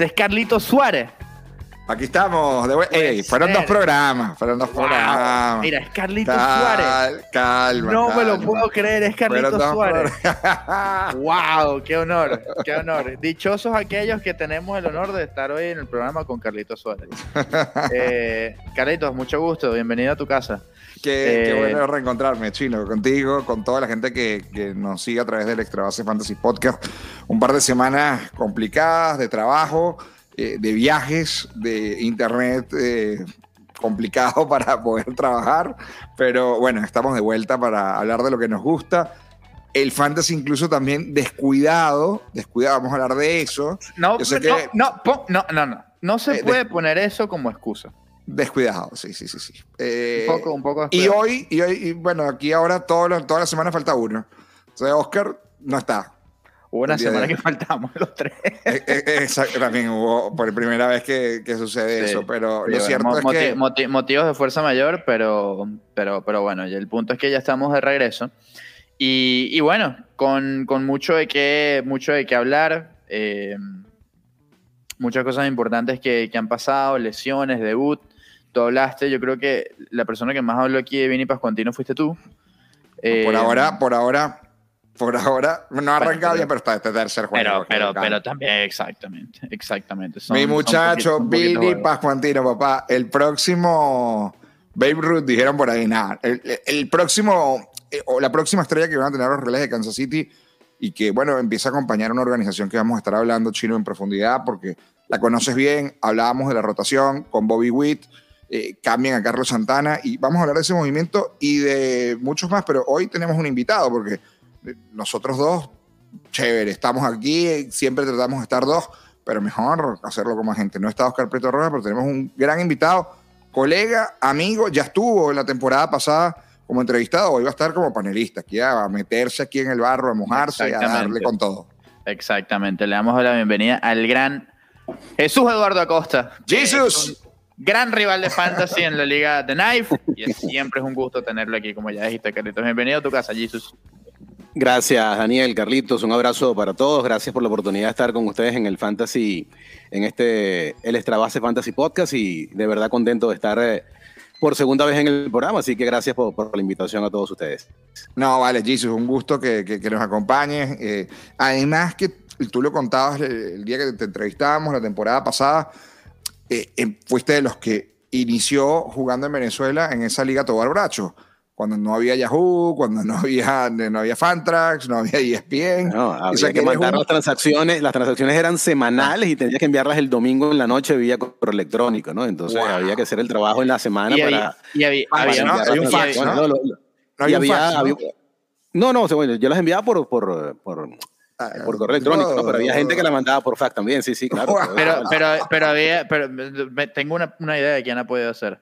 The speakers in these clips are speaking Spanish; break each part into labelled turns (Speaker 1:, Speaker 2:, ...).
Speaker 1: Es Carlito Suárez.
Speaker 2: Aquí estamos. De Ey, fueron dos programas. Fueron dos programas.
Speaker 1: Mira, es Carlito Suárez.
Speaker 2: Calma.
Speaker 1: No me lo puedo creer, es Carlito Suárez. wow, qué honor, qué honor. Dichosos aquellos que tenemos el honor de estar hoy en el programa con Carlito Suárez. eh, Carlitos, mucho gusto. Bienvenido a tu casa.
Speaker 2: Qué, qué, eh, bueno reencontrarme, Chino, contigo, con toda la gente que, que, nos sigue a través del Extra Base Fantasy Podcast. Un par de semanas complicadas de trabajo, eh, de viajes, de internet eh, complicado para poder trabajar, pero bueno, estamos de vuelta para hablar de lo que nos gusta. El fantasy incluso también descuidado, descuidado, vamos a hablar de eso.
Speaker 1: No, no, no, no, no, no, no se puede poner eso como excusa.
Speaker 2: Descuidado, sí, sí, sí, sí.
Speaker 1: Eh, un poco, un poco
Speaker 2: Y hoy, y hoy, bueno, aquí ahora todo, toda la semana falta uno. O sea, Oscar no está.
Speaker 1: Hubo una semana que faltamos los tres.
Speaker 2: Eh, eh, exacto, también hubo por primera vez que, que sucede eso, pero lo cierto es que...
Speaker 1: motivos de fuerza mayor, pero, pero, pero bueno, y el punto es que ya estamos de regreso. Y, y bueno, con, con, mucho, de qué, mucho de qué hablar, muchas cosas importantes que, que han pasado, lesiones, debut, tú hablaste, yo creo que la persona que más habló aquí de Vini Pascuantino fuiste tú.
Speaker 2: por eh, ahora, por ahora, por ahora, no ha arrancado bien, pero está este tercer
Speaker 1: juego. Pero, pero, pero también, exactamente, exactamente.
Speaker 2: Mi muchacho, Vini Pascuantino, papá, el próximo Babe Ruth, dijeron por ahí, nada, el, próximo, eh, o la próxima estrella que van a tener los relés de Kansas City y que, bueno, empieza a acompañar una organización que vamos a estar hablando chino en profundidad porque la conoces bien, hablábamos de la rotación con Bobby Witt, eh, cambien a Carlos Santana y vamos a hablar de ese movimiento y de muchos más, pero hoy tenemos un invitado porque nosotros dos, chévere, estamos aquí, siempre tratamos de estar dos, pero mejor hacerlo con más gente. No está Oscar Preto Rojas, pero tenemos un gran invitado, colega, amigo, ya estuvo en la temporada pasada como entrevistado, hoy va a estar como panelista, aquí a meterse aquí en el barro, a mojarse y a darle con todo.
Speaker 1: Exactamente, le damos la bienvenida al gran Jesús Eduardo Acosta.
Speaker 2: Jesús
Speaker 1: gran rival de fantasy en la liga The Knife y siempre es un gusto tenerlo aquí, como ya dijiste, Carlitos. Bienvenido a tu casa, Jesus.
Speaker 3: Gracias, Daniel, Carlitos. Un abrazo para todos. Gracias por la oportunidad de estar con ustedes en el Fantasy, en este, el Extra Base Fantasy Podcast y de verdad contento de estar eh, por segunda vez en el programa. Así que gracias por, la invitación a todos ustedes.
Speaker 2: No, vale, Jesus, un gusto que, que, nos acompañes. Eh, además que tú lo contabas el día que te entrevistábamos la temporada pasada eh, eh, fuiste de los que inició jugando en Venezuela en esa liga Tobar Bracho cuando no había Yahoo, cuando no había, no había Fantrax, no había ESPN.
Speaker 3: No, había que mandar las transacciones, las transacciones eran semanales y tenías que enviarlas el domingo en la noche vía correo electrónico, ¿no? Entonces había que hacer el trabajo en la semana para...
Speaker 1: y había, había, un fax, ¿no?
Speaker 3: No, había, no, no, bueno, yo las enviaba por, por, por Ah, por correo electrónico, pero había gente que la mandaba por fax también, sí, sí, claro.
Speaker 1: Pero, pero, pero, había, pero tengo una, una idea de quién ha podido hacer.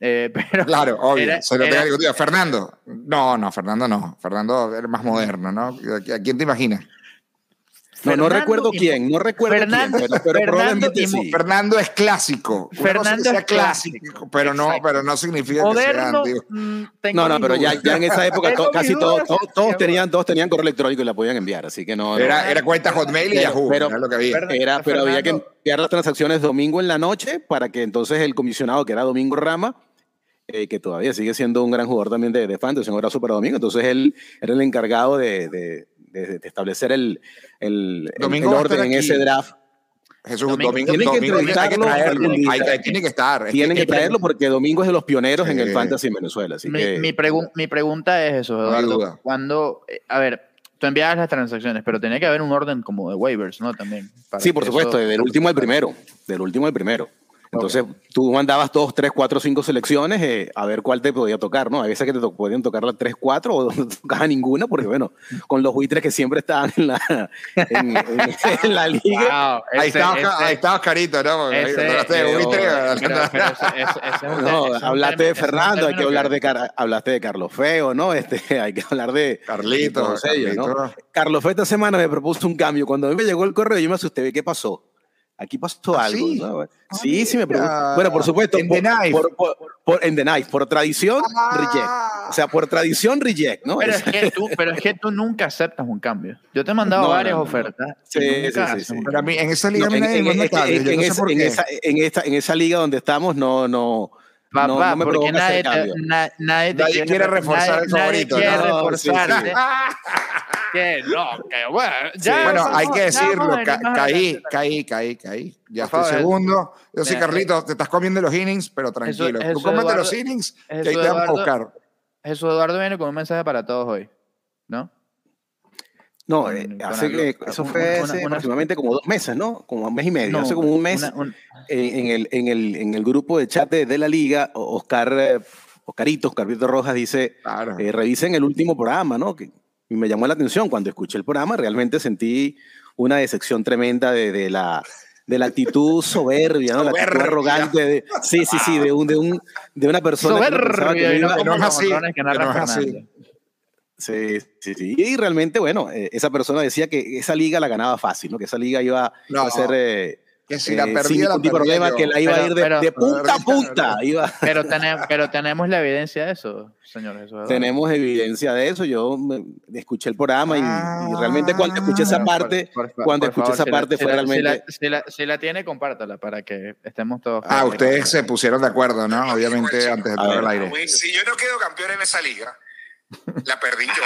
Speaker 1: Eh, pero
Speaker 2: claro, obvio. se lo tenía que Fernando. No, no, Fernando no. Fernando es más moderno, ¿no? ¿A quién te imaginas?
Speaker 3: No, no recuerdo quién, no recuerdo
Speaker 1: Fernando,
Speaker 3: quién,
Speaker 1: pero, Fernando,
Speaker 2: sí. Fernando es clásico.
Speaker 1: Fernando
Speaker 2: es clásico, pero no, pero no significa
Speaker 1: Moderno,
Speaker 2: que
Speaker 1: sea mm,
Speaker 3: No, no, pero ya, ya en esa época casi todos, todos, tenían, todos tenían correo electrónico y la podían enviar, así que no.
Speaker 2: Era, era cuenta Hotmail y Yahoo,
Speaker 3: pero,
Speaker 2: era lo que había.
Speaker 3: Era, pero había que enviar las transacciones domingo en la noche para que entonces el comisionado, que era Domingo Rama, eh, que todavía sigue siendo un gran jugador también de, de fantasy, un abrazo para Domingo, entonces él era el encargado de, de de, establecer el, el, el orden en ese draft.
Speaker 2: Jesús, Domingo, Domingo, que traerlo, tiene que estar.
Speaker 3: Tienen que, traerlo porque Domingo es de los pioneros en el fantasy en Venezuela. Así
Speaker 1: mi,
Speaker 3: que,
Speaker 1: mi, mi, pregunta es eso, Eduardo. cuando, eh, a ver, tú enviabas las transacciones, pero tenía que haber un orden como de waivers, ¿no? También.
Speaker 3: Sí, por supuesto, del último al primero. Del último al primero. Entonces tú mandabas dos, tres, cuatro, cinco selecciones eh, a ver cuál te podía tocar, ¿no? A veces que te podían tocar las tres, cuatro o no tocaba ninguna, porque bueno, con los buitres que siempre estaban en la, en, la liga.
Speaker 2: ahí, estaba, ahí Carito, ¿no?
Speaker 3: no, hablaste de Fernando, hay que hablar de, hablaste de Carlos Feo, ¿no? Este, hay que hablar de
Speaker 2: Carlito.
Speaker 3: Ellos, ¿no? Carlos Feo esta semana me propuso un cambio. Cuando a mí me llegó el correo yo me asusté, ¿qué pasó? Aquí pasó ¿Ah, algo. ¿no? Sí, sí me pregunto. Bueno, por supuesto. En The Knife. Por, en The Knife. Por tradición, reject. O sea, por tradición, reject, ¿no?
Speaker 1: Pero es, que tú, pero es que tú nunca aceptas un cambio. Yo te he mandado varias ofertas. Sí, sí,
Speaker 2: sí, Pero a mí, en esa liga en, en,
Speaker 3: en, esa, en, esa, en esa liga donde estamos, no, no.
Speaker 1: Papá, no, porque nadie, nadie,
Speaker 2: nadie, quiere, reforzar el favorito.
Speaker 1: Nadie quiere reforzarte. que no, que bueno. Ya
Speaker 2: bueno, hay que decirlo. caí, caí, caí, caí. Ya estoy segundo. Yo sí, Carlito, te estás comiendo los innings, pero tranquilo. Tú cómete los innings, que ahí te vamos a buscar.
Speaker 1: Jesús Eduardo viene con un mensaje para todos hoy, ¿no?
Speaker 3: No, eh, hace eso fue hace aproximadamente como dos meses, ¿no? Como un mes y medio. hace como un mes en, el, en, el, en el grupo de chat de, la liga, Oscar, eh, Oscarito, Oscar Rojas dice, eh, revisen el último programa, ¿no? Que, y me llamó la atención cuando escuché el programa, realmente sentí una decepción tremenda de, de la, de la actitud soberbia, ¿no? La actitud arrogante. De, sí, sí, sí, de, un, de, un, de una persona
Speaker 1: soberbia, que, no, que no es así. Que no
Speaker 3: es así. Sí, sí, sí. Y realmente, bueno, eh, esa persona decía que esa liga la ganaba fácil, ¿no? Que esa liga iba a ser... Eh,
Speaker 2: que si la eh, perdía, la problema,
Speaker 3: que la iba a ir de, punta a punta. Iba.
Speaker 1: Pero, tenemos, pero tenemos la evidencia de eso, señores.
Speaker 3: Tenemos evidencia de eso. Yo escuché el programa y, realmente cuando escuché esa parte, cuando escuché esa parte fue realmente...
Speaker 1: Si la, si, la, tiene, compártala para que estemos todos...
Speaker 2: Ah, ustedes se pusieron de acuerdo, ¿no? Obviamente antes de todo el aire.
Speaker 4: Si yo no quedo campeón en esa liga, la perdí yo.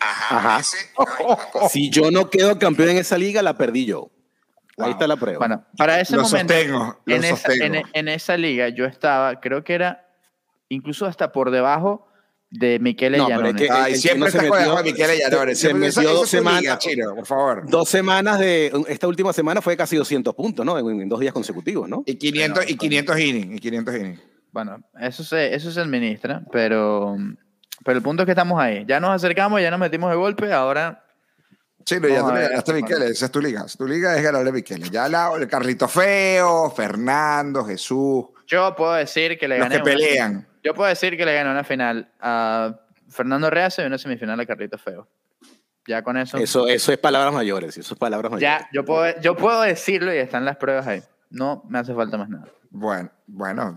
Speaker 4: Ajá.
Speaker 3: Ajá. Si yo no quedo campeón en esa liga, la perdí yo. Ahí está la prueba.
Speaker 1: Bueno, para ese momento, en, esa, en, esa, liga yo estaba, creo que era incluso hasta por debajo de Miquel no,
Speaker 2: siempre se metió, de Miquel
Speaker 3: Se, metió dos semanas, por favor. Dos semanas de, esta última semana fue casi 200 puntos, ¿no? En, dos días consecutivos, ¿no?
Speaker 2: Y 500, y 500 innings, y 500 innings.
Speaker 1: Bueno, eso se, eso se administra, pero, pero el punto es que estamos ahí. Ya nos acercamos, ya nos metimos de golpe, ahora
Speaker 2: Sí, pero ya tú le ganaste a Miquel, esa es tu liga. Tu liga es ganarle a Miquel. Ya la, el Carlito Feo, Fernando, Jesús.
Speaker 1: Yo puedo decir que le
Speaker 2: gané. Los que pelean.
Speaker 1: yo puedo decir que le gané una final a Fernando Reace y una semifinal a Carlito Feo. Ya con eso.
Speaker 3: Eso, eso es palabras mayores. Eso es palabras mayores.
Speaker 1: Ya, yo puedo, yo puedo decirlo y están las pruebas ahí. No me hace falta más nada.
Speaker 2: Bueno, bueno,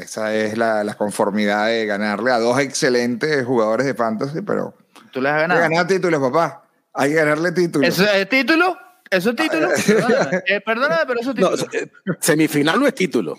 Speaker 2: esa es la, la conformidad de ganarle a dos excelentes jugadores de fantasy, pero.
Speaker 1: Tú les has ganado.
Speaker 2: Ganaste títulos, papá. Hay que ganarle título.
Speaker 1: ¿Eso es título? ¿Eso es título? Perdóname, eh, perdóname pero eso es título. No,
Speaker 3: eh, semifinal no es título.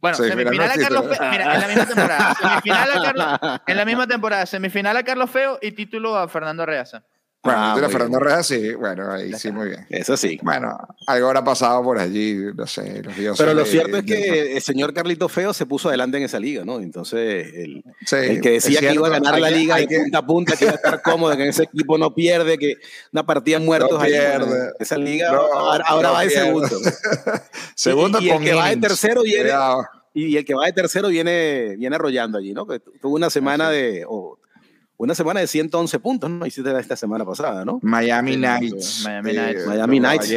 Speaker 1: Bueno, semifinal, a Carlos Feo. Mira, en la misma temporada. Semifinal a Carlos, en la misma temporada, semifinal a Carlos Feo y título a Fernando Reaza.
Speaker 2: Bueno, ah, Fernando Reyes sí, bueno, ahí sí, muy bien.
Speaker 3: Eso sí.
Speaker 2: Bueno, algo habrá pasado por allí, no sé, los dioses.
Speaker 3: Pero lo cierto es que el señor Carlito Feo se puso adelante en esa liga, ¿no? Entonces, el, el que decía que iba a ganar la liga de punta a punta, que iba a estar cómodo, que en ese equipo no pierde, que una partida muertos no pierde. esa liga ahora, va de segundo.
Speaker 2: segundo
Speaker 3: y, y el que va de tercero viene. Y el que va de tercero viene, viene arrollando allí, ¿no? Que tuvo una semana de una semana de 111 puntos, ¿no? Hiciste esta semana pasada, ¿no?
Speaker 2: Miami Knights.
Speaker 1: Miami Knights.
Speaker 3: Miami Knights.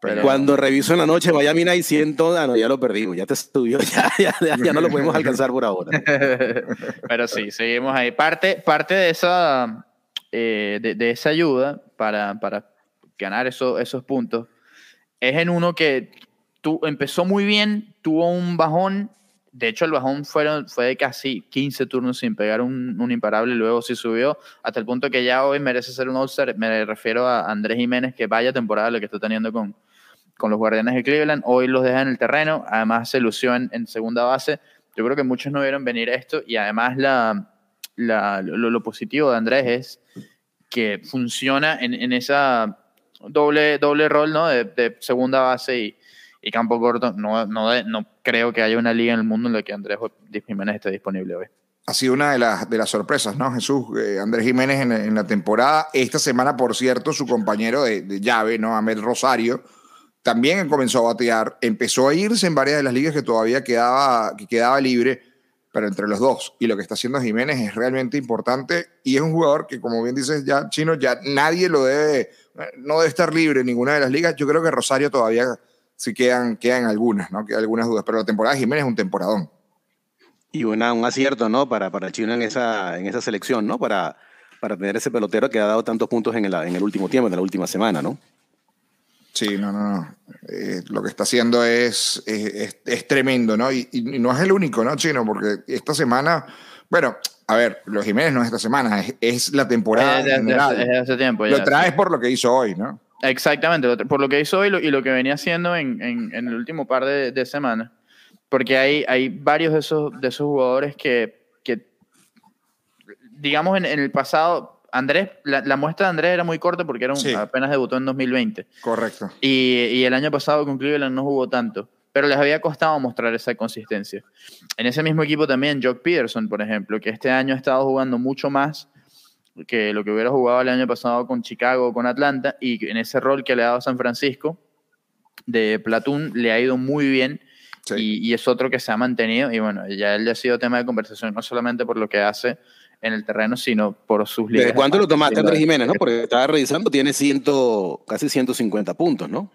Speaker 3: Pero... Cuando reviso en la noche Miami Knights 100, ah, no, ya lo perdimos, ya te estudió, ya, ya, ya, no lo podemos alcanzar por ahora.
Speaker 1: Pero sí, seguimos ahí. Parte, parte de, esa, eh, de, de, esa ayuda para, para ganar eso, esos puntos es en uno que tú, empezó muy bien, tuvo un bajón de hecho, el bajón fueron, fue de casi 15 turnos sin pegar un, un, imparable, luego sí subió, hasta el punto que ya hoy merece ser un All-Star. Me refiero a Andrés Jiménez, que vaya temporada lo que está teniendo con, con los Guardianes de Cleveland. Hoy los deja en el terreno, además se lució en, segunda base. Yo creo que muchos no vieron venir esto y además la, la, lo, lo, positivo de Andrés es que funciona en, en esa doble, doble rol ¿no? de, de segunda base y y campo corto, no, no, no creo que haya una liga en el mundo en la que Andrés Jiménez esté disponible hoy.
Speaker 2: Ha sido una de las, de las sorpresas, ¿no, Jesús? Eh, Andrés Jiménez en, en, la temporada. Esta semana, por cierto, su compañero de, de llave, ¿no? Ahmed Rosario, también comenzó a batear. Empezó a irse en varias de las ligas que todavía quedaba, que quedaba libre, pero entre los dos. Y lo que está haciendo Jiménez es realmente importante y es un jugador que, como bien dices ya, Chino, ya nadie lo debe, no debe estar libre en ninguna de las ligas. Yo creo que Rosario todavía sí quedan, quedan algunas, ¿no? Quedan algunas dudas, pero la temporada de Jiménez es un temporadón.
Speaker 3: Y una, un acierto, ¿no? Para, para Chino en esa, en esa selección, ¿no? Para, para tener ese pelotero que ha dado tantos puntos en el, en el último tiempo, en la última semana, ¿no?
Speaker 2: Sí, no, no, no. Eh, lo que está haciendo es, es, tremendo, ¿no? Y, no es el único, ¿no, Chino? Porque esta semana, bueno, a ver, los Jiménez no es esta semana, es, la temporada. Es, general.
Speaker 1: es hace tiempo.
Speaker 2: Ya, lo traes por lo que hizo hoy, ¿no?
Speaker 1: Exactamente, por lo que hizo hoy y lo que venía haciendo en, en, en el último par de, de, semanas. Porque hay, hay varios de esos, de esos jugadores que, que digamos, en, en el pasado Andrés, la, muestra de Andrés era muy corta porque era apenas debutó en 2020.
Speaker 2: Correcto.
Speaker 1: Y, y el año pasado con Cleveland no jugó tanto, pero les había costado mostrar esa consistencia. En ese mismo equipo también, Jock Peterson, por ejemplo, que este año ha estado jugando mucho más que lo que hubiera jugado el año pasado con Chicago o con Atlanta, y en ese rol que le ha dado San Francisco de Platoon le ha ido muy bien. Y, y, es otro que se ha mantenido. Y bueno, ya él ya ha sido tema de conversación, no solamente por lo que hace en el terreno, sino por sus
Speaker 3: líderes. ¿Desde cuánto lo tomaste Andrés Jiménez, no? Porque estaba revisando, tiene ciento, casi 150 puntos, ¿no?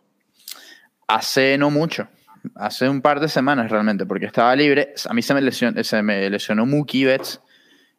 Speaker 1: Hace no mucho, hace un par de semanas realmente, porque estaba libre. A mí se me lesionó, se me lesionó Mookie Betts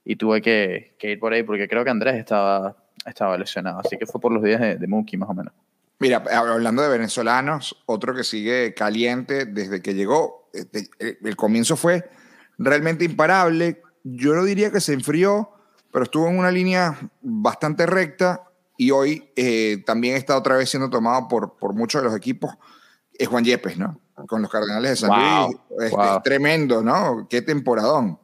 Speaker 1: y tuve que, ir por ahí porque creo que Andrés estaba, estaba lesionado. Así que fue por los días de, de Mookie más o menos.
Speaker 2: Mira, hablando de venezolanos, otro que sigue caliente desde que llegó, este, el comienzo fue realmente imparable, yo no diría que se enfrió, pero estuvo en una línea bastante recta y hoy eh, también está otra vez siendo tomado por, por muchos de los equipos. Es Juan Yepes, ¿no? Con los Cardenales de San Luis. Es, tremendo, ¿no? Qué temporadón.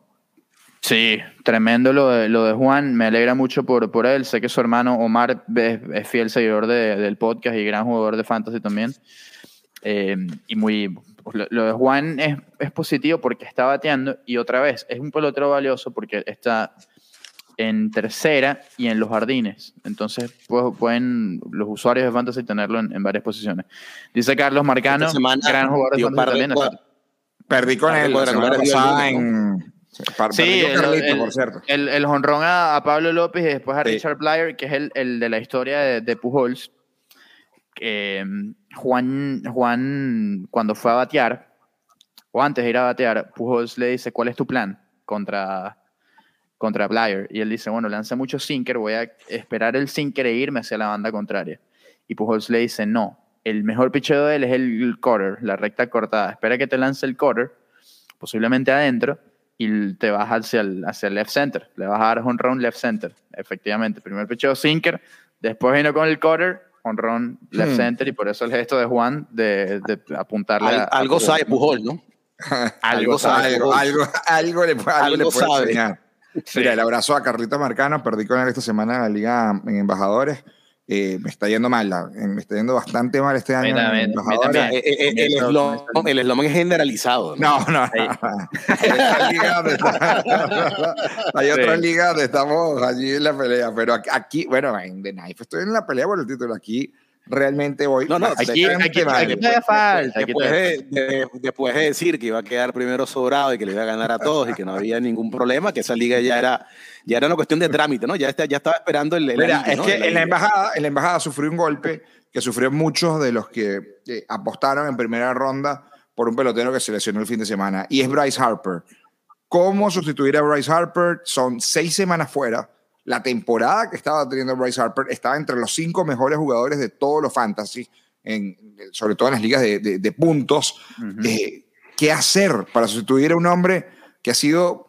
Speaker 1: Sí, tremendo lo de, lo de Juan. Me alegra mucho por, por él. Sé que su hermano Omar es, fiel seguidor de, del podcast y gran jugador de fantasy también. Eh, y muy, pues, lo, de Juan es, es, positivo porque está bateando y otra vez es un pelotero valioso porque está en tercera y en los jardines. Entonces pues, pueden los usuarios de Fantasy tenerlo en, varias posiciones. Dice Carlos Marcano, gran jugador de Fantasy también.
Speaker 2: Perdí con él la semana pasada en...
Speaker 1: Sí, el, por cierto. El, el honrón a, Pablo López y después a Richard Blyer, que es el, el de la historia de, de Pujols. Que, Juan, Juan, cuando fue a batear, o antes de ir a batear, Pujols le dice, ¿cuál es tu plan contra, contra Blyer? Y él dice, bueno, lanza mucho sinker, voy a esperar el sinker e irme hacia la banda contraria. Y Pujols le dice, no, el mejor picheo de él es el quarter, la recta cortada. Espera que te lance el quarter, posiblemente adentro, y te vas hacia el, hacia el left center. Le vas a dar home run left center, efectivamente. Primer picheo sinker, después vino con el quarter, honrón left hmm. center y por eso el gesto de Juan de, de apuntarle
Speaker 3: algo sabe Pujol, ¿no?
Speaker 2: algo, sabe, algo, algo, le, algo le puede enseñar. Mira, el abrazo a Carlito Marcano, perdí con él esta semana en la Liga en Embajadores. Eh, me está yendo mal, me está yendo bastante mal este año.
Speaker 3: el eslogan es generalizado.
Speaker 2: No, no, no. Hay otra liga donde estamos allí en la pelea, pero aquí, bueno, en The Knife estoy en la pelea por el título. Aquí realmente voy.
Speaker 1: No, no, aquí, aquí, aquí, falta.
Speaker 3: Después, de, después de decir que iba a quedar primero sobrado y que le iba a ganar a todos y que no había ningún problema, que esa liga ya era, ya era una cuestión de trámite, ¿no? Ya, está, ya estaba esperando el.
Speaker 2: Mira, es que en, la embajada, en la embajada sufrió un golpe que sufrió muchos de los que eh, apostaron en primera ronda por un pelotero que se lesionó el fin de semana y es Bryce Harper. ¿Cómo sustituir a Bryce Harper? Son seis semanas fuera la temporada que estaba teniendo Bryce Harper estaba entre los cinco mejores jugadores de todos los fantasy, en, sobre todo en las ligas de, puntos. Eh, ¿Qué hacer para sustituir a un hombre que ha sido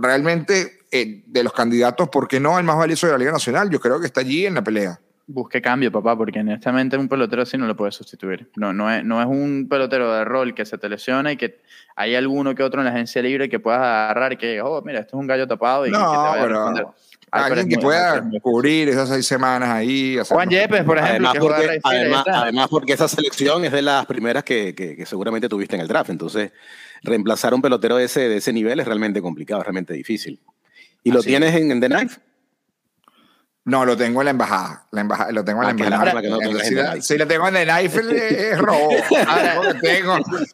Speaker 2: realmente eh, de los candidatos, ¿por qué no el más valioso de la Liga Nacional? Yo creo que está allí en la pelea.
Speaker 1: Busque cambio, papá, porque honestamente un pelotero así no lo puede sustituir. No, no, es, no es un pelotero de rol que se te lesiona y que hay alguno que otro en la agencia libre que puedas agarrar y que, oh, mira, esto es un gallo tapado y,
Speaker 2: no,
Speaker 1: que te
Speaker 2: vaya a responder. Alguien que pueda cubrir esas seis semanas ahí.
Speaker 1: Juan Yepes, por ejemplo.
Speaker 3: Además porque, esa selección es de las primeras que, que, seguramente tuviste en el draft. Entonces, reemplazar a un pelotero de ese, de ese nivel es realmente complicado, es realmente difícil. ¿Y lo tienes en, The Knife?
Speaker 2: No, lo tengo en la embajada. La embajada lo tengo en la ah, embajada. si, lo tengo en The Knife es robo.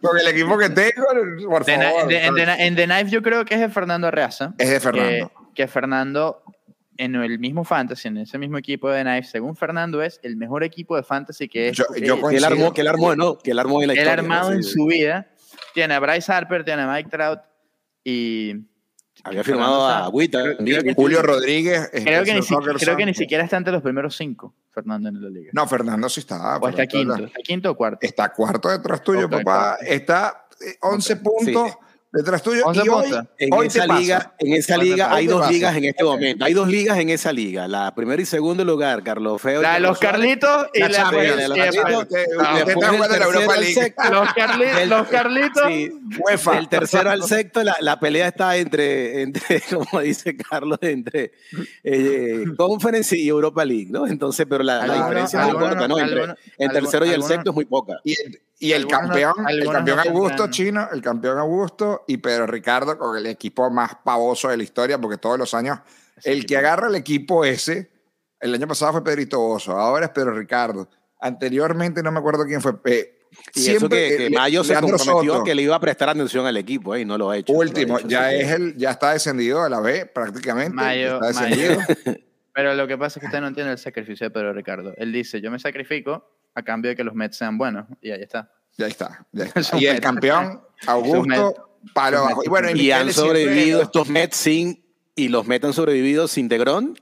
Speaker 2: porque el equipo que tengo, por favor.
Speaker 1: en, The, Knife yo creo que es de Fernando Arreaza.
Speaker 2: Es de Fernando.
Speaker 1: que Fernando en el mismo fantasy, en ese mismo equipo de Knife, según Fernando, es el mejor equipo de fantasy que es.
Speaker 3: que, él armó, que él armó, ¿no? Que él armó en la
Speaker 1: historia. Él armado en su vida. Tiene a Bryce Harper, tiene a Mike Trout y,
Speaker 3: Había firmado a Agüita.
Speaker 2: Julio Rodríguez.
Speaker 1: Creo que, ni, creo que ni siquiera está entre los primeros cinco, Fernando, en la liga.
Speaker 2: No, Fernando sí está.
Speaker 1: O está quinto. ¿Está quinto o cuarto?
Speaker 2: Está cuarto detrás tuyo, papá. Está 11 eh, puntos detrás tuyo. Y hoy,
Speaker 3: en, esa liga, en esa liga hay dos ligas en este momento. Hay dos ligas en esa liga. La primera y segundo lugar, Carlos Feo.
Speaker 1: La de los Carlitos y la, de
Speaker 3: los Carlitos.
Speaker 1: Los Carlitos.
Speaker 3: Del tercero al sexto, la, pelea está entre, entre, como dice Carlos, entre eh, Conference y Europa League, ¿no? Entonces, pero la, diferencia es muy corta, ¿no? Entre el tercero y el sexto es muy poca.
Speaker 2: Y el campeón, el campeón Augusto chino, el campeón Augusto y Pedro Ricardo con el equipo más pavoso de la historia, porque todos los años, el que agarra el equipo ese, el año pasado fue Pedrito Bozo, ahora es Pedro Ricardo. Anteriormente no me acuerdo quién fue.
Speaker 3: y siempre, que, Mayo se comprometió que le iba a prestar atención al equipo y no lo ha hecho.
Speaker 2: Último, ya, es el, ya está descendido a la B prácticamente.
Speaker 1: Mayo, está descendido. Pero lo que pasa es que usted no entiende el sacrificio de Pedro Ricardo. Él dice, yo me sacrifico a cambio de que los Mets sean buenos. Y ahí está.
Speaker 2: Ya está. y el campeón, Augusto, palo abajo.
Speaker 3: Y, bueno, y han sobrevivido estos Mets sin, y los Mets han sobrevivido sin Degrón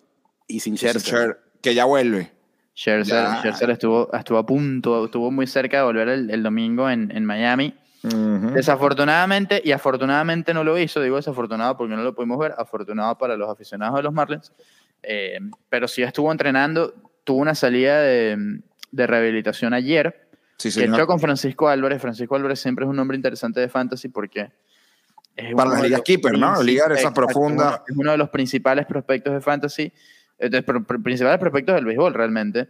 Speaker 3: y sin Scherzer.
Speaker 2: que ya vuelve.
Speaker 1: Scherzer, estuvo, estuvo a punto, estuvo muy cerca de volver el, domingo en, en Miami. Desafortunadamente, y afortunadamente no lo hizo, digo desafortunado porque no lo pudimos ver, afortunado para los aficionados de los Marlins, eh, pero sí estuvo entrenando, tuvo una salida de, de rehabilitación ayer. Sí, que entró con Francisco Álvarez. Francisco Álvarez siempre es un nombre interesante de fantasy porque
Speaker 2: es para las ligas keeper, ¿no? Ligar esa profunda.
Speaker 1: Es uno de los principales prospectos de fantasy, de, principales prospectos del béisbol realmente,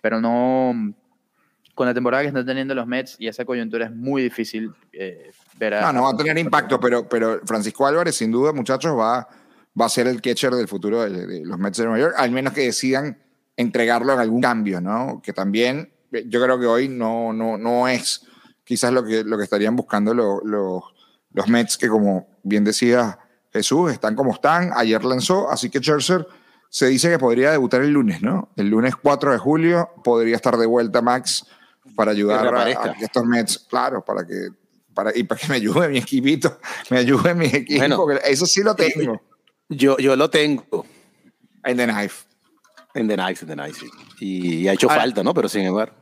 Speaker 1: pero no con la temporada que están teniendo los Mets y esa coyuntura es muy difícil eh, ver a,
Speaker 2: No, no va a tener impacto, pero, pero Francisco Álvarez sin duda, muchachos, va, va a ser el catcher del futuro de, de los Mets de Nueva York, al menos que decidan entregarlo en algún cambio, ¿no? Que también eh, yo creo que hoy no, no, no es quizás lo que, lo que estarían buscando los Mets, que como bien decía Jesús, están como están. Ayer lanzó, así que Scherzer se dice que podría debutar el lunes, ¿no? El lunes 4 de julio podría estar de vuelta Max para ayudar a, estos Mets, claro, para que para, y para que me ayude mi equipito, me ayude mi equipo, eso sí lo tengo.
Speaker 3: Yo, yo lo tengo.
Speaker 2: En The Knife.
Speaker 3: En The Knife, en The Knife, sí. Y, ha hecho falta, ¿no? Pero sin embargo.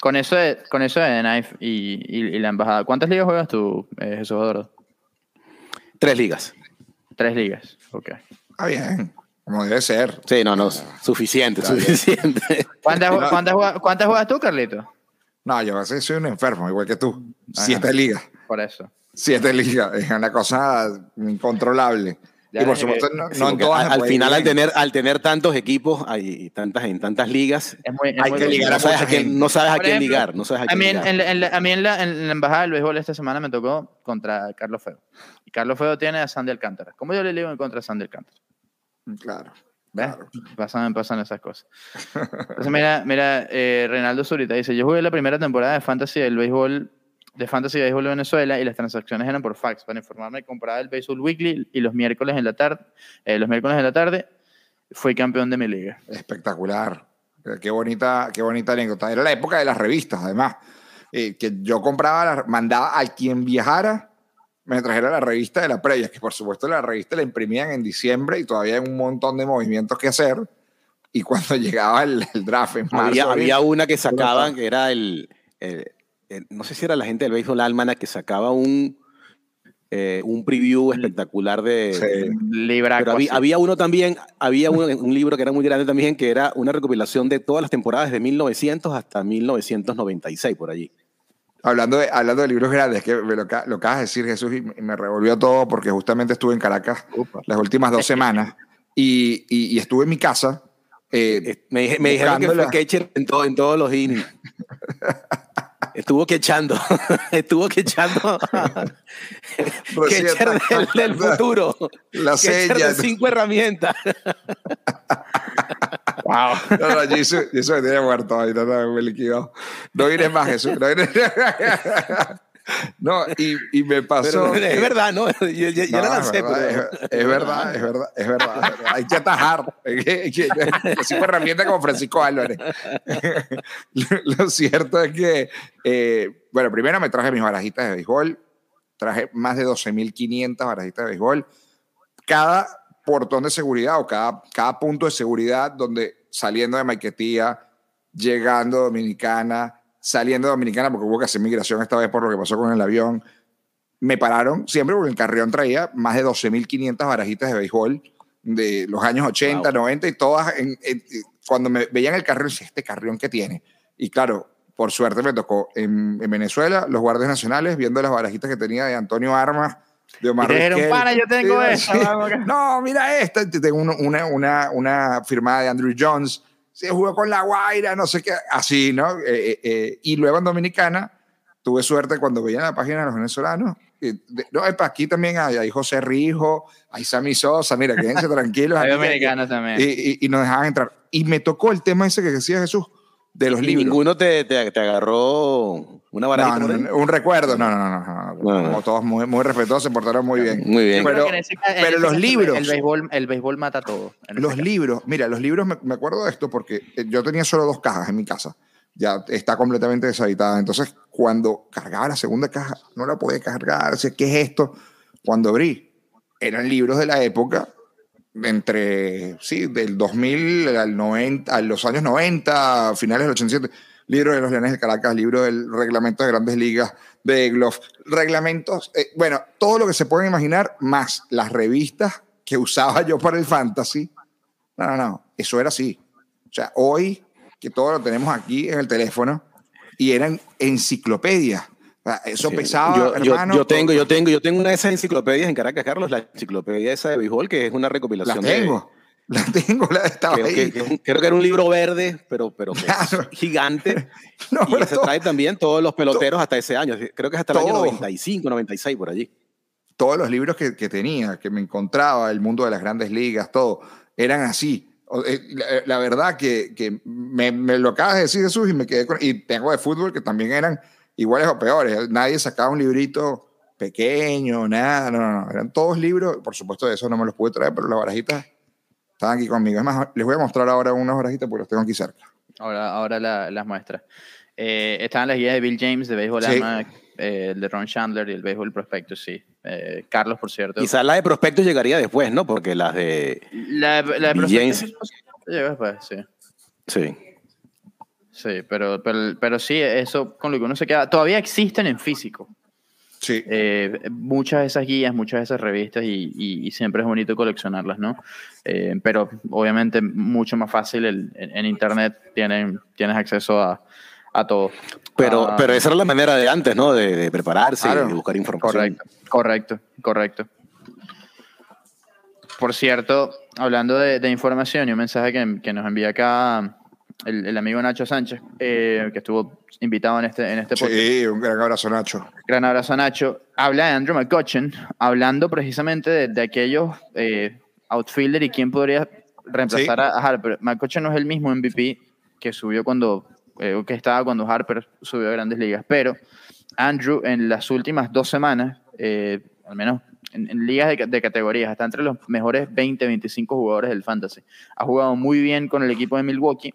Speaker 1: Con eso de, con eso de The Knife y, y, la embajada, ¿cuántas ligas juegas tú, eh, Jesús Adoro?
Speaker 3: Tres ligas.
Speaker 1: Tres ligas, ok.
Speaker 2: Ah, bien. Como debe ser.
Speaker 3: Sí, no, no, suficiente, suficiente.
Speaker 1: ¿Cuántas, ¿cuántas, ¿Cuántas, juegas tú, Carlito?
Speaker 2: No, yo soy un enfermo, igual que tú. Siete ligas.
Speaker 1: Por eso.
Speaker 2: Siete ligas, es una cosa incontrolable y por supuesto, no, en todas.
Speaker 3: Al, final, al tener, al tener tantos equipos hay tantas, en tantas ligas,
Speaker 2: hay que ligar
Speaker 3: no sabes a quién, no sabes a quién ligar. No sabes a,
Speaker 1: mí,
Speaker 3: ligar.
Speaker 1: En, a mí en la, en la embajada del béisbol esta semana me tocó contra Carlos Feo. Y Carlos Feo tiene a Sandy Alcántara. ¿Cómo yo le digo en contra de Sandy Alcántara?
Speaker 2: Claro.
Speaker 1: ¿Ves? Pasan, pasan esas cosas. Entonces, mira, mira eh, Reinaldo Zurita dice: Yo jugué la primera temporada de Fantasy del béisbol de Fantasy Baseball de Venezuela y las transacciones eran por fax. Para informarme, compraba el Baseball Weekly y los miércoles en la tarde, eh, los miércoles en la tarde, fui campeón de mi liga.
Speaker 2: Espectacular. Qué bonita, qué bonita anécdota. Era la época de las revistas, además. Eh, que yo compraba, mandaba a quien viajara, me trajera la revista de la previa, que por supuesto la revista la imprimían en diciembre y todavía hay un montón de movimientos que hacer. Y cuando llegaba el, draft en
Speaker 3: marzo, había, una que sacaban que era el eh, no sé si era la gente del Baseball Almana que sacaba un, eh, un preview espectacular de...
Speaker 1: Sí,
Speaker 3: pero había, uno también, había un libro que era muy grande también, que era una recopilación de todas las temporadas de 1900 hasta 1996, por allí.
Speaker 2: Hablando de, hablando de libros grandes, que lo, lo acabas de decir Jesús y me revolvió todo porque justamente estuve en Caracas las últimas dos semanas y, y, estuve en mi casa.
Speaker 3: Eh, me, me dijeron que fue catcher en, todo, en todos los innings. Estuvo quechando, estuvo quechando. Quecher del, del, futuro.
Speaker 2: La sella.
Speaker 3: de cinco herramientas.
Speaker 2: wow. No, no, Jesús, Jesús me muerto ahí, no, no, me liquidó. No vienes más, Jesús. No vienes. No, y, y me pasó.
Speaker 3: es verdad, ¿no? Yo, yo, no, la lancé,
Speaker 2: es, verdad, es, verdad, es verdad, es verdad, Hay que atajar. Así fue herramienta como Francisco Álvarez. Lo cierto es que, eh, bueno, primero me traje mis barajitas de béisbol. Traje más de 12.500 barajitas de béisbol. cada portón de seguridad o cada, cada punto de seguridad donde saliendo de Maiquetía, llegando a Dominicana, saliendo de Dominicana, porque hubo que hacer migración esta vez por lo que pasó con el avión, me pararon siempre porque el carrión traía más de 12.500 barajitas de béisbol de los años 80, 90 y todas, cuando me veían el carrión, decía, este carrión que tiene. Y claro, por suerte me tocó en, Venezuela, los guardias nacionales, viendo las barajitas que tenía de Antonio Armas, de Omar
Speaker 1: para, yo tengo
Speaker 2: No, mira esta, tengo una, una, una firmada de Andrew Jones, se jugó con la Guaira, no sé qué, así, ¿no? Eh, eh, eh, y luego en Dominicana, tuve suerte cuando veía la página de los venezolanos. no, aquí también hay, hay, José Rijo, hay Sammy Sosa, mira, quédense tranquilos.
Speaker 1: hay dominicanos también.
Speaker 2: Y, y, nos dejaban entrar. Y me tocó el tema ese que decía Jesús, de los libros.
Speaker 3: ninguno te, te, te, agarró una varita?
Speaker 2: No, un recuerdo, no, no, no, no. Como todos muy, muy respetuosos, se portaron muy bien.
Speaker 3: Muy bien.
Speaker 2: Pero, pero los libros.
Speaker 1: El béisbol, el béisbol mata todo.
Speaker 2: Los libros, mira, los libros, me, me, acuerdo de esto porque eh, yo tenía solo dos cajas en mi casa. Ya está completamente deshabitada. Entonces, cuando cargaba la segunda caja, no la podía cargar. ¿Qué es esto? Cuando abrí, eran libros de la época entre, sí, del 2000 al 90, a los años 90, finales del 87, libro de los Leones de Caracas, libro del reglamento de grandes ligas, de Glove, reglamentos, eh, bueno, todo lo que se pueden imaginar, más las revistas que usaba yo para el fantasy. No, no, no, eso era así. O sea, hoy que todo lo tenemos aquí en el teléfono y eran enciclopedias eso pesaba,
Speaker 3: yo,
Speaker 2: hermano.
Speaker 3: Yo, tengo, yo tengo, yo tengo una de esas enciclopedias en Caracas, Carlos, la enciclopedia esa de béisbol, que es una recopilación.
Speaker 2: La tengo. La tengo, la estaba
Speaker 3: creo
Speaker 2: ahí.
Speaker 3: Que, creo que era un libro verde, pero, pero gigante. no, y se trae también todos los peloteros hasta ese año. Creo que es hasta el año 95, 96, por allí.
Speaker 2: Todos los libros que, que, tenía, que me encontraba, el mundo de las grandes ligas, todo, eran así. Eh, la, verdad que, que me, me, lo acabas de decir, Jesús, y me quedé con. Y tengo de fútbol que también eran iguales o peores. Nadie sacaba un librito pequeño, nada, no, no, no. Eran todos libros. Por supuesto, de eso no me los pude traer, pero las barajitas estaban aquí conmigo. Es más, les voy a mostrar ahora unas barajitas porque los tengo aquí cerca.
Speaker 1: Ahora, ahora las muestras. Eh, estaban las guías de Bill James, de Béisbol sí. eh, de Ron Chandler y el Béisbol Prospectus, sí. Eh, Carlos, por cierto.
Speaker 3: Quizás la de Prospectus llegaría después, ¿no? Porque las de.
Speaker 1: La, la de Prospectus llega después, sí.
Speaker 3: Sí.
Speaker 1: Sí, pero, pero, pero, sí, eso con lo que uno se queda. Todavía existen en físico.
Speaker 2: Sí.
Speaker 1: Eh, muchas de esas guías, muchas de esas revistas y, y, siempre es bonito coleccionarlas, ¿no? Eh, pero obviamente mucho más fácil el, en, Internet tienen, tienes acceso a, a todo.
Speaker 3: Pero, uh, pero esa era la manera de antes, ¿no? De, de prepararse claro, de buscar información.
Speaker 1: Correcto, correcto, correcto. Por cierto, hablando de, de información y un mensaje que, que nos envía acá el, el, amigo Nacho Sánchez, eh, que estuvo invitado en este, en este
Speaker 2: podcast. Sí, un gran abrazo, Nacho.
Speaker 1: Gran abrazo, Nacho. Habla de Andrew McCutcheon, hablando precisamente de, de aquellos eh, outfielder y quién podría reemplazar sí. a Harper. McCutcheon no es el mismo MVP que subió cuando, eh, que estaba cuando Harper subió a grandes ligas, pero Andrew en las últimas dos semanas, al menos en, en ligas de, de, categorías, está entre los mejores 20, 25 jugadores del fantasy. Ha jugado muy bien con el equipo de Milwaukee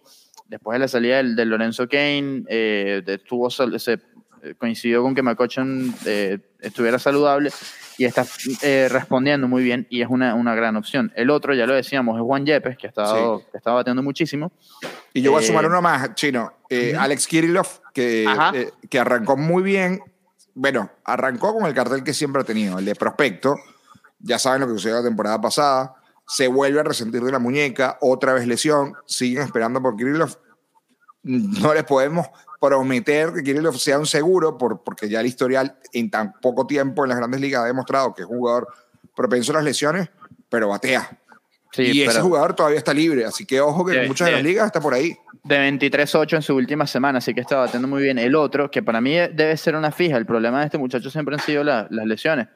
Speaker 1: después de la salida del, del Lorenzo Kane, eh, estuvo, se coincidió con que McCutcheon eh, estuviera saludable y está eh, respondiendo muy bien y es una, una, gran opción. El otro, ya lo decíamos, es Juan Yepes, que ha estado, sí. que está bateando muchísimo.
Speaker 2: Y yo voy a sumar uno más, Chino. -huh. Alex Kirillov, que, que arrancó muy bien. Bueno, arrancó con el cartel que siempre ha tenido, el de prospecto. Ya saben lo que sucedió la temporada pasada se vuelve a resentir de la muñeca, otra vez lesión, siguen esperando por Kirillov. No les podemos prometer que Kirillov sea un seguro, por, porque ya el historial en tan poco tiempo en las grandes ligas ha demostrado que es un jugador propenso a las lesiones, pero batea. Sí, y pero, ese jugador todavía está libre, así que ojo que de, en muchas de, de las ligas está por ahí.
Speaker 1: De 23-8 en su última semana, así que está batiendo muy bien. El otro, que para mí debe ser una fija, el problema de este muchacho siempre han sido la, las lesiones,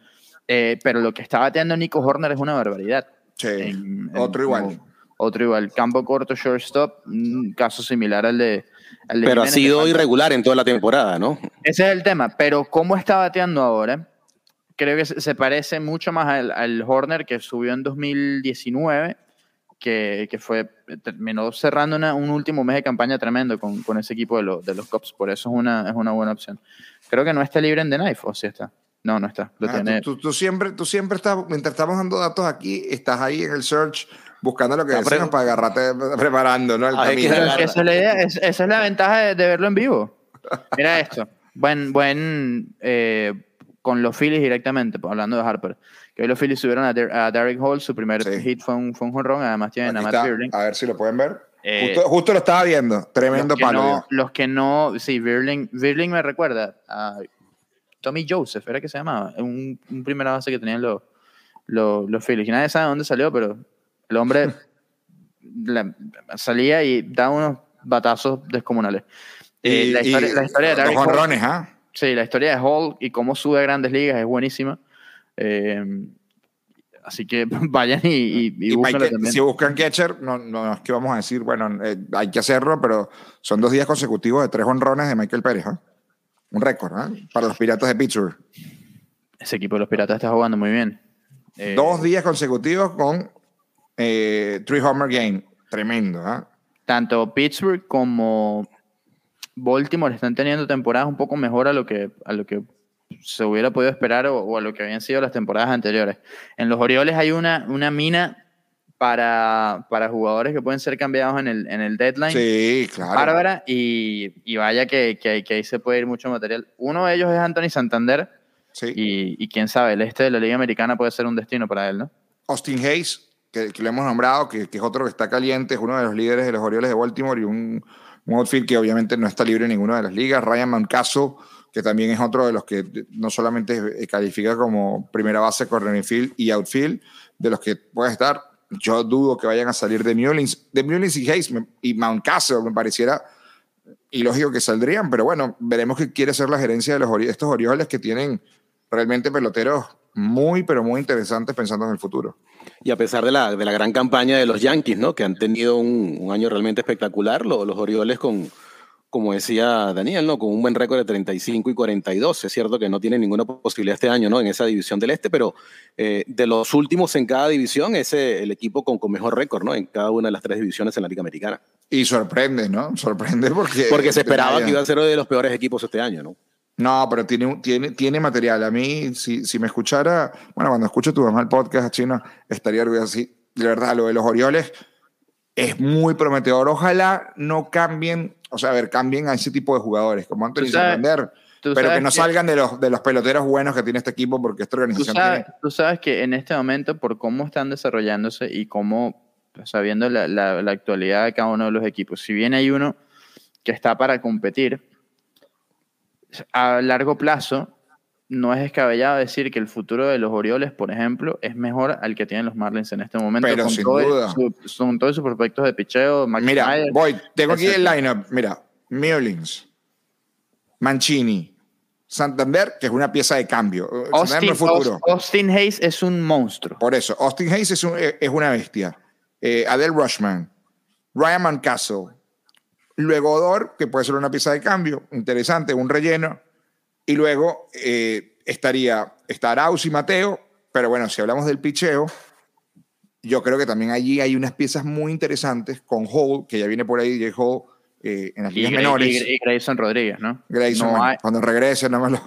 Speaker 1: eh, pero lo que está bateando Nico Horner es una barbaridad.
Speaker 2: Sí, en, otro en, igual.
Speaker 1: Otro igual. Campo corto, shortstop, un caso similar al de. Al de
Speaker 3: pero Jiménez, ha sido irregular en toda la temporada, ¿no?
Speaker 1: Ese es el tema. Pero cómo está bateando ahora, creo que se parece mucho más al, al Horner que subió en 2019, que, que fue, terminó cerrando una, un último mes de campaña tremendo con, con ese equipo de, lo, de los Cops. Por eso es una, es una buena opción. Creo que no está libre en The Knife, o sí está. No, no está. Lo
Speaker 2: Ah,
Speaker 1: tiene.
Speaker 2: tú, tú- tú siempre, tú siempre estás, mientras estamos dando datos aquí, estás ahí en el search buscando lo que
Speaker 3: Está
Speaker 2: decimos
Speaker 3: pre-
Speaker 2: para agarrarte preparando, ¿no? El
Speaker 3: que
Speaker 2: camino.
Speaker 1: Pero es que
Speaker 3: agarra.
Speaker 1: esa es la idea, es- esa es la ventaja de, de verlo en vivo. Mira esto. Buen, buen eh, con los Phillies directamente, pues, hablando de Harper. Que hoy los Phillies subieron a, Der- a Derek Hall, su primer
Speaker 2: Sí.
Speaker 1: hit fue un, fue un jonrón, además tienen
Speaker 2: Aquí
Speaker 1: a Matt
Speaker 2: está.
Speaker 1: Beerling.
Speaker 2: A ver si lo pueden ver.
Speaker 1: Eh,
Speaker 2: justo, justo lo estaba viendo. Tremendo
Speaker 1: los
Speaker 2: palo.
Speaker 1: no, los que no, sí, Virling, Virling me recuerda a Tommy Joseph, era que se llamaba, un, un primera base que tenían los, los, los Phillies. Y nadie sabe dónde salió, pero el hombre la- salía y daba unos batazos descomunales. Eh,
Speaker 2: Y-
Speaker 1: la, historia,
Speaker 2: y
Speaker 1: la historia de
Speaker 2: los
Speaker 1: Derek Hall-
Speaker 2: ¿ah?
Speaker 1: Sí, la historia de Hall y cómo sube a grandes ligas es buenísima. Eh, así que vayan y, y, y
Speaker 2: Y Michael-
Speaker 1: también.
Speaker 2: si buscan catcher, no, no es que vamos a decir, bueno, eh, hay que hacerlo, pero son dos días consecutivos de tres honrones de Michael Pérez. ¿ah? Un récord ¿ah? para los Piratas de Pittsburgh.
Speaker 1: Ese equipo de los Piratas está jugando muy bien. Eh,
Speaker 2: Dos días consecutivos con eh, three homer game. Tremendo. ¿ah?
Speaker 1: tanto Pittsburgh como Baltimore están teniendo temporadas un poco mejor a lo que, a lo que se hubiera podido esperar o, o a lo que habían sido las temporadas anteriores. En los Orioles hay una, una mina para, para jugadores que pueden ser cambiados en el, en el deadline.
Speaker 2: Sí, claro.
Speaker 1: Bárbara, y, y vaya que, que, que ahí se puede ir mucho material. Uno de ellos es Anthony Santander,
Speaker 2: Sí.
Speaker 1: y, y quién sabe, el este de la Liga Americana puede ser un destino para él, ¿no?
Speaker 2: Austin Hayes, que, que lo hemos nombrado, que, que es otro que está caliente, es uno de los líderes de los Orioles de Baltimore y un, un outfield que obviamente no está libre en ninguna de las ligas. Ryan Mountcastle, que también es otro de los que no solamente eh, califica como primera base, corner infield y outfield, de los que puede estar. Yo dudo que vayan a salir de Mullins. De Mullins y Hayes me- y Mountcastle me pareciera ilógico que saldrían, pero bueno, veremos qué quiere hacer la gerencia de los estos Orioles que tienen realmente peloteros muy, pero muy interesantes pensando en el futuro.
Speaker 3: Y a pesar de la, de la gran campaña de los Yankees, ¿no? Que han tenido un, año realmente espectacular, lo- los Orioles con, como decía Daniel, ¿no? Con un buen récord de 35 y 42. Es cierto que no tienen ninguna posibilidad este año, ¿no? En esa división del este, pero eh, de los últimos en cada división es eh, el equipo con, con mejor récord, ¿no? En cada una de las tres divisiones en la Liga Americana.
Speaker 2: Y sorprende, ¿no? Sorprende porque...
Speaker 3: Porque se esperaba que iba a ser uno de los peores equipos este año, ¿no?
Speaker 2: No, pero tiene, tiene, tiene material. A mí, si, si me escuchara, bueno, cuando escucho tu mamá el podcast chino, estaría orgulloso. Sí, de verdad, lo de los Orioles es muy prometedor. Ojalá no cambien, o sea, a ver, cambien a ese tipo de jugadores, como Anthony
Speaker 1: Tú
Speaker 2: Santander,
Speaker 1: tú
Speaker 2: pero que no
Speaker 1: que-
Speaker 2: salgan de los, de los peloteros buenos que tiene este equipo, porque esta
Speaker 1: Tú
Speaker 2: organización
Speaker 1: sabes,
Speaker 2: tiene.
Speaker 1: tú sabes que en este momento, por cómo están desarrollándose y cómo, sabiendo la, la- la actualidad de cada uno de los equipos, si bien hay uno que está para competir, a largo plazo no es descabellado decir que el futuro de los Orioles, por ejemplo, es mejor al que tienen los Marlins en este momento.
Speaker 2: Pero
Speaker 1: con
Speaker 2: sin
Speaker 1: todo-
Speaker 2: duda.
Speaker 1: su- con todos sus prospectos de picheo, Max
Speaker 2: Mira, voy, tengo aquí el lineup. Mira, Mullins, Mancini, Santander, que es una pieza de cambio.
Speaker 1: Austin,
Speaker 2: futuro.
Speaker 1: Hayes es un monstruo.
Speaker 2: Por eso, Austin Hayes es, un- es una bestia. Eh, Adele Rushman, Ryan Mancastle, luego Odor, que puede ser una pieza de cambio, interesante, un relleno. Y luego eh, estaría, está Arauz y Mateo, pero bueno, si hablamos del picheo, yo creo que también allí hay unas piezas muy interesantes con Hall, que ya viene por ahí, Jay Hall, eh, en las ligas menores.
Speaker 1: y- y Grayson Rodríguez, ¿no?
Speaker 2: Grayson,
Speaker 1: No
Speaker 2: man,
Speaker 1: hay-
Speaker 2: cuando regrese, no me lo,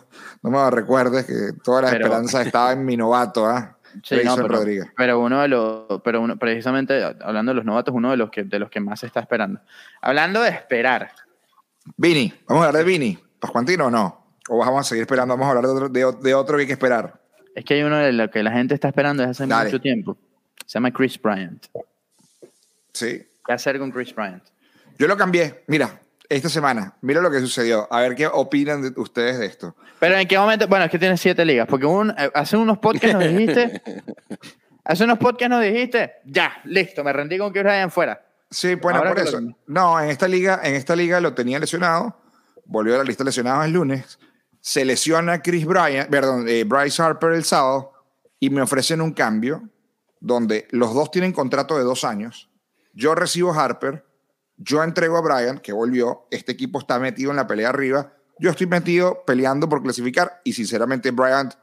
Speaker 2: no me lo recuerdes, que toda la
Speaker 1: Pero-
Speaker 2: esperanza estaba en mi novato, ¿ah?
Speaker 1: Sí, no,
Speaker 2: Grayson
Speaker 1: pero,
Speaker 2: Rodríguez.
Speaker 1: pero uno de los, pero uno, precisamente hablando de los novatos, uno de los que de los que más se está esperando. Hablando de esperar,
Speaker 2: Vini, vamos a hablar de Vini. ¿Pascuantino o no? ¿O vamos a seguir esperando? Vamos a hablar de otro, de, de otro que hay que esperar.
Speaker 1: es que hay uno de lo que la gente está esperando desde hace
Speaker 2: Dale.
Speaker 1: mucho tiempo. Se llama Chris Bryant.
Speaker 2: Sí.
Speaker 1: ¿Qué hacer con Chris Bryant?
Speaker 2: Yo lo cambié. Mira, esta semana, mira lo que sucedió. A ver qué opinan de- ustedes de esto.
Speaker 1: Pero en qué momento, bueno, es que tienes siete ligas, porque un, eh, hace unos podcasts nos dijiste, hace unos podcasts nos dijiste, ya, listo, me rendí con Chris Bryant fuera.
Speaker 2: Sí, bueno,
Speaker 1: Ahora
Speaker 2: por
Speaker 1: que lo
Speaker 2: eso.
Speaker 1: cambié.
Speaker 2: No, en esta liga, en esta liga lo tenía lesionado. Volvió a la lista de lesionados el lunes. Se lesiona Chris Bryant, perdón, eh, Bryce Harper el sábado y me ofrecen un cambio donde los dos tienen contrato de dos años. Yo recibo Harper, yo entrego a Bryant, que volvió. Este equipo está metido en la pelea arriba. Yo estoy metido peleando por clasificar y sinceramente Bryant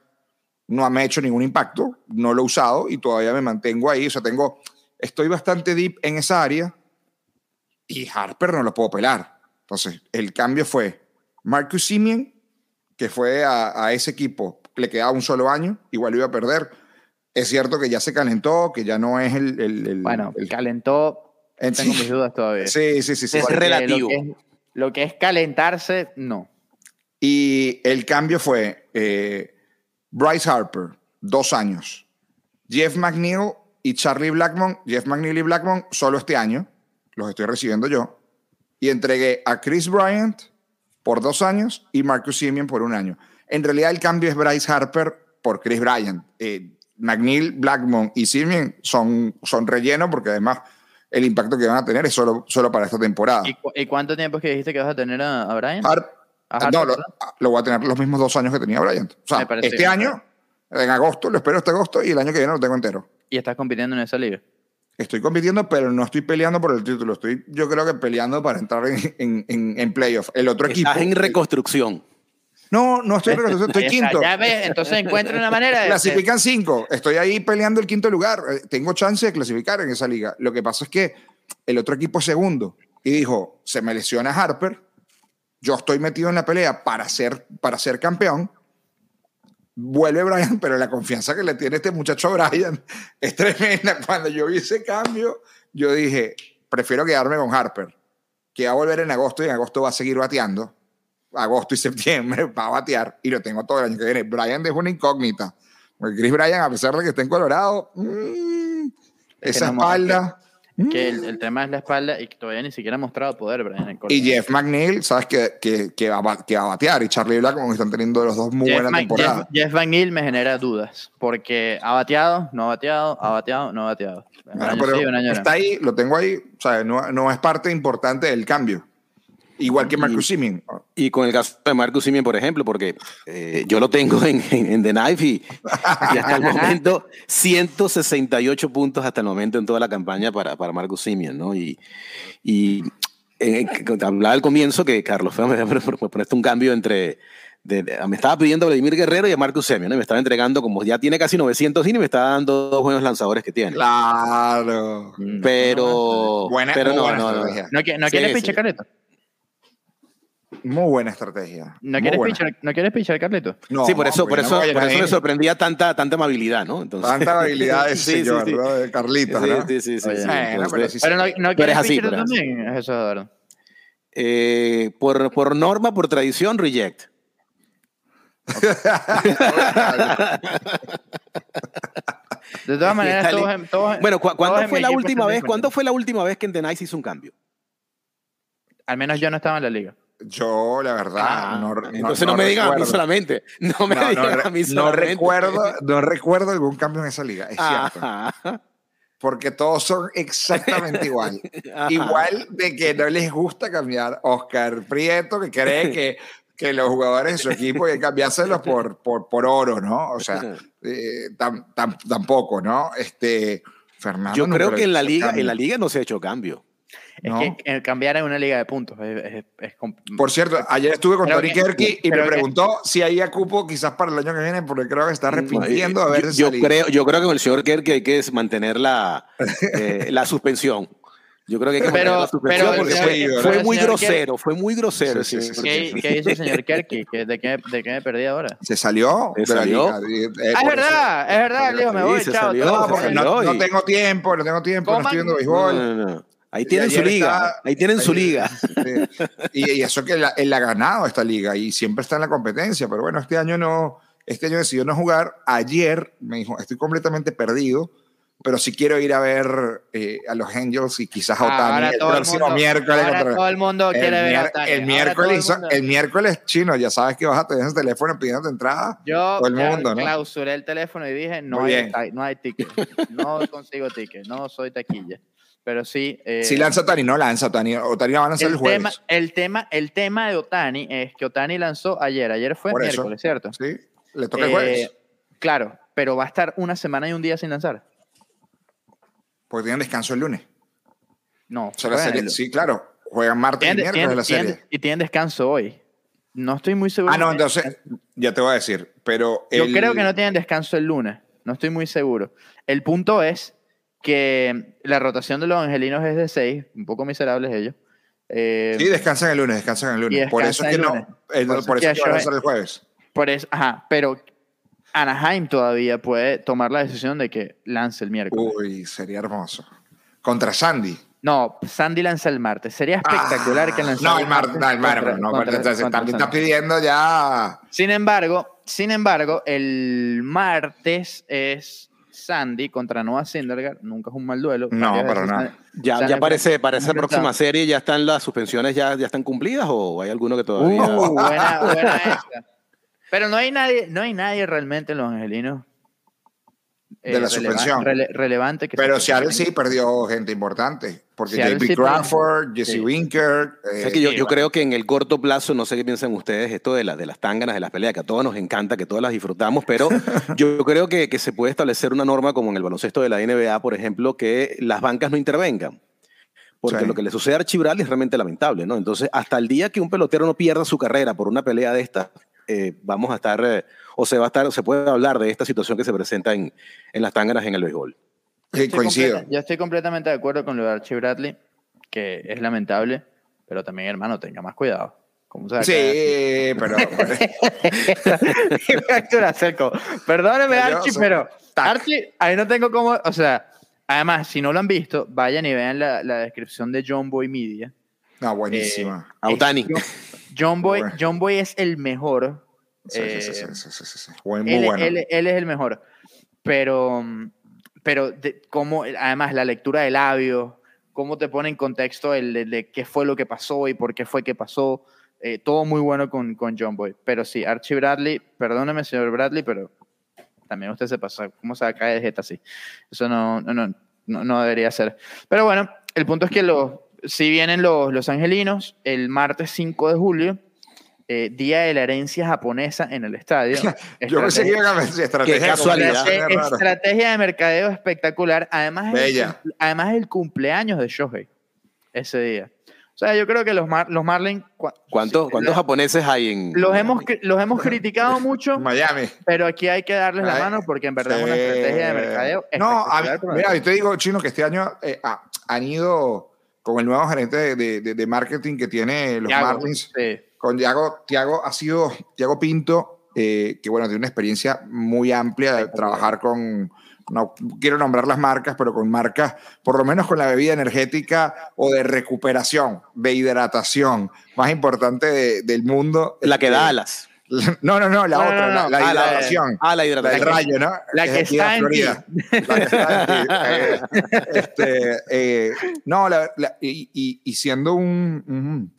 Speaker 2: no me ha hecho ningún impacto, no lo he usado y todavía me mantengo ahí. O sea, tengo, estoy bastante deep en esa área y Harper no lo puedo pelar. Entonces, el cambio fue Marcus Simeon, que fue a, a ese equipo le quedaba un solo año, igual iba a perder. Es cierto que ya se calentó, que ya no es el... el,
Speaker 1: bueno, el, calentó, tengo mis dudas todavía.
Speaker 2: Sí, sí, sí. sí
Speaker 3: es relativo.
Speaker 1: Lo que es, calentarse, no.
Speaker 2: Y el cambio fue eh, Bryce Harper, dos años. Jeff McNeil y Charlie Blackmon, Jeff McNeil y Blackmon solo este año, los estoy recibiendo yo. Y entregué a Chris Bryant por dos años y Marcus Simeon por un año. En realidad el cambio es Bryce Harper por Chris Bryant. Eh, McNeil, Blackmon y Simeon son, son relleno porque además el impacto que van a tener es solo, solo para esta temporada.
Speaker 1: ¿Y, cuánto tiempo es que dijiste que vas a tener a, Bryant?
Speaker 2: no, lo, voy a tener los mismos dos años que tenía Bryant. O sea, este año, en agosto, lo espero este agosto y el año que viene lo tengo entero.
Speaker 1: ¿Y estás compitiendo en esa liga?
Speaker 2: Estoy compitiendo, pero no estoy peleando por el título. Estoy, yo creo que peleando para entrar en, en, en playoff. El otro equipo.
Speaker 3: Estás en reconstrucción.
Speaker 2: No, no estoy en reconstrucción, estoy quinto.
Speaker 1: Ya ves, entonces encuentra una manera de.
Speaker 2: Clasifican cinco. Estoy ahí peleando el quinto lugar. Eh, tengo chance de clasificar en esa liga. Lo que pasa es que el otro equipo es segundo. Y dijo: se me lesiona Harper. Yo estoy metido en la pelea para ser, para ser campeón vuelve Brian, pero la confianza que le tiene este muchacho Brian es tremenda. Cuando yo vi ese cambio, yo dije, prefiero quedarme con Harper, que va a volver en agosto y en agosto va a seguir bateando. Agosto y septiembre va a batear y lo tengo todo el año que viene. Brian dejó una incógnita. Chris Brian, a pesar de que esté en Colorado, mmm, esa espalda
Speaker 1: que el, el, tema es la espalda y que todavía ni siquiera ha mostrado poder Brian
Speaker 2: Y Jeff McNeil, sabes que, que, que, va, que, va, a batear y Charlie Black como están teniendo los dos muy buenas temporadas.
Speaker 1: Jeff, McNeil me genera dudas porque ha bateado, no ha bateado, ha bateado, no ha bateado.
Speaker 2: está ahí, lo tengo ahí, o sea, no, no es parte importante del cambio. Igual que Marcus Simeon.
Speaker 3: Y con el caso de Marcus Simeon, por ejemplo, porque eh, yo lo tengo en, en, The Knife y, hasta el momento 168 puntos hasta el momento en toda la campaña para, para Marcus Simeon, ¿no? Y, y eh, hablaba al comienzo que Carlos Feo me ponerte un cambio entre... me estaba pidiendo a Vladimir Guerrero y a Marcus Semien, ¿no? me estaba entregando, como ya tiene casi 900 y me estaba dando dos buenos lanzadores que tiene.
Speaker 2: Claro.
Speaker 3: Pero.
Speaker 2: Buena,
Speaker 3: pero
Speaker 2: no,
Speaker 3: no,
Speaker 1: no, no, no. ¿No quieres pinche
Speaker 2: muy buena estrategia.
Speaker 1: ¿No quieres, Pichar, ¿No quieres pichar, Carlito?
Speaker 3: No, sí, por eso, por eso, por eso me sorprendía tanta, tanta amabilidad, ¿no?
Speaker 2: Entonces... Tanta amabilidad de sí, señor, sí, sí. De Carlitos, ¿no?
Speaker 3: Sí, sí, sí. sí,
Speaker 1: bueno, pero, pero, no, no quieres así, pero también, eso, Eduardo.
Speaker 3: Eh, por, por norma, por tradición, reject.
Speaker 1: de todas maneras, todos, todos,
Speaker 3: Bueno, ¿cu ¿cuándo fue la última vez? ¿Cuándo fue la última vez que en The Nice hizo un cambio?
Speaker 1: Al menos yo no estaba en la liga.
Speaker 2: Yo, la verdad, ah, no,
Speaker 3: entonces no, me digan a mí solamente. No me digan a mí solamente.
Speaker 2: No recuerdo, no recuerdo algún cambio en esa liga, es cierto. Porque todos son exactamente igual. Igual de que no les gusta cambiar Oscar Prieto, que cree que, que los jugadores de su equipo hay que cambiárselos por, por, por oro, ¿no? O sea, eh, tampoco, ¿no? Este, Fernando.
Speaker 3: Yo creo que en la, liga, en la liga no se ha hecho cambio.
Speaker 1: Es que cambiar en una liga de puntos es,
Speaker 2: Por cierto, ayer estuve con Tony Kerky y me preguntó si había cupo quizás para el año que viene, porque creo que está arrepintiendo de haber
Speaker 3: yo, creo, yo creo que con el señor Kerky hay que mantener la, eh, la suspensión. Yo creo que hay que
Speaker 1: pero,
Speaker 3: la suspensión porque fue, muy grosero, fue muy grosero.
Speaker 1: ¿Qué, hizo el señor Kerky? ¿De qué, ¿De qué me perdí ahora?
Speaker 2: Se salió.
Speaker 3: Se salió.
Speaker 1: ah, es verdad, es verdad, Leo, me voy, chao.
Speaker 2: no, no, tengo tiempo, no tengo tiempo, no estoy viendo béisbol.
Speaker 3: Ahí tienen su liga. ahí tienen su liga.
Speaker 2: Y, eso que él, ha ganado esta liga y siempre está en la competencia. Pero bueno, este año no, este año decidió no jugar. Ayer me dijo, estoy completamente perdido, pero sí quiero ir a ver eh, a los Angels y quizás a Otani
Speaker 1: el próximo miércoles. todo el mundo quiere ver a Otani.
Speaker 2: El miércoles, el, miércoles chino, ya sabes que vas a tener ese teléfono pidiendo entrada.
Speaker 1: Yo todo el mundo, ¿no? clausuré el teléfono y dije, no hay, no hay ticket. No consigo ticket, no soy taquilla pero sí.
Speaker 2: Eh, si lanza Otani, no lanza Otani. Otani va a lanzar el, el jueves.
Speaker 1: Tema, el, tema, el tema de Otani es que Otani lanzó ayer. Ayer fue miércoles, ¿cierto?
Speaker 2: Sí, le toca el jueves. Eh,
Speaker 1: claro, pero va a estar una semana y un día sin lanzar.
Speaker 2: Porque tienen descanso el lunes.
Speaker 1: No.
Speaker 2: sí, claro. Juegan martes y miércoles la serie.
Speaker 1: y tienen descanso hoy. No estoy muy seguro.
Speaker 2: Ah, no, entonces, ya te voy a decir. Pero
Speaker 1: Yo creo que no tienen descanso el lunes. No estoy muy seguro. El punto es que la rotación de los angelinos es de 6, un poco miserables ellos.
Speaker 2: Eh, sí, descansan el lunes, descansan el lunes. Por eso es que no, por, eso es que van a el jueves.
Speaker 1: Por eso, ajá, pero Anaheim todavía puede tomar la decisión de que lance el miércoles.
Speaker 2: Uy, sería hermoso. Contra Sandy.
Speaker 1: No, Sandy lanza el martes. Sería espectacular que lance
Speaker 2: No, el martes, no, el martes. No, también está pidiendo ya.
Speaker 1: Sin embargo, sin embargo, el martes es Sandy contra Noah Syndergaard. Nunca es un mal duelo.
Speaker 2: No, para nada.
Speaker 3: Ya, ya parece, para esa próxima serie ya están las suspensiones ya, ya están cumplidas o hay alguno que todavía.
Speaker 1: Uh, buena, buena Pero no hay nadie, no hay nadie realmente en los angelinos
Speaker 2: de la eh, suspensión.
Speaker 1: relevante. Que
Speaker 2: Pero Seattle sí perdió gente importante. Porque J.P. Crawford, Jesse Winker.
Speaker 3: Eh, que yo, yo, creo que en el corto plazo, no sé qué piensan ustedes, esto de, la, de las tánganas, de las peleas, que a todos nos encanta, que todas las disfrutamos, pero yo creo que, que se puede establecer una norma como en el baloncesto de la NBA, por ejemplo, que las bancas no intervengan. Porque lo que le sucede a Archibral es realmente lamentable, ¿no? Entonces, hasta el día que un pelotero no pierda su carrera por una pelea de esta, eh, vamos a estar o se va a estar, se puede hablar de esta situación que se presenta en, en las tanganas en el béisbol.
Speaker 2: Sí, coincido.
Speaker 1: Yo estoy completamente de acuerdo con lo de Archie Bradley, que es lamentable, pero también, hermano, tenga más cuidado.
Speaker 2: sí, pero.
Speaker 1: Perdóneme, Archie, pero. Archie, ahí no tengo cómo. O sea, además, si no lo han visto, vayan y vean la, la descripción de John Boy Media.
Speaker 2: No, buenísima.
Speaker 3: Eh, Autani.
Speaker 1: John Boy, John Boy es el mejor
Speaker 2: Sí, sí, sí, sí, Muy,
Speaker 1: él,
Speaker 2: bueno.
Speaker 1: Él, es el mejor. Pero, pero como, además, la lectura de labios, cómo te pone en contexto el de, qué fue lo que pasó y por qué fue que pasó. Eh, todo muy bueno con, con John Boy. Pero sí, Archie Bradley, perdóneme, señor Bradley, pero también usted se pasa. ¿Cómo se caer de jeta así? Eso no, no, no, no, debería ser. Pero bueno, el punto es que los, si vienen los, los angelinos el martes 5 de julio, eh, Día de la Herencia Japonesa en el estadio.
Speaker 2: Yo pensé que iba a estrategia,
Speaker 1: casualidad. estrategia de mercadeo espectacular. Además, Bella. El, además el cumpleaños de Shohei ese día. O sea, yo creo que los, los Marlins...
Speaker 3: ¿Cuántos, ¿cuántos japoneses hay en...?
Speaker 1: Los hemos, los hemos criticado mucho.
Speaker 2: Miami.
Speaker 1: Pero aquí hay que darles la mano porque en verdad es una estrategia de mercadeo
Speaker 2: No, mira, yo te digo, Chino, que este año eh, han ido con el nuevo gerente de, de, marketing que tiene los Marlins. Sí con Tiago, Tiago ha sido, Tiago Pinto, eh, que bueno, tiene una experiencia muy amplia de trabajar con, no quiero nombrar las marcas, pero con marcas, por lo menos con la bebida energética o de recuperación, de hidratación, más importante del mundo.
Speaker 3: La que da este, alas.
Speaker 2: No, no, no, la otra, la, hidratación.
Speaker 3: Ah, la hidratación.
Speaker 2: El rayo, ¿no?
Speaker 1: La que, está en Florida. La que está
Speaker 2: en este, eh, no, y, y, siendo un,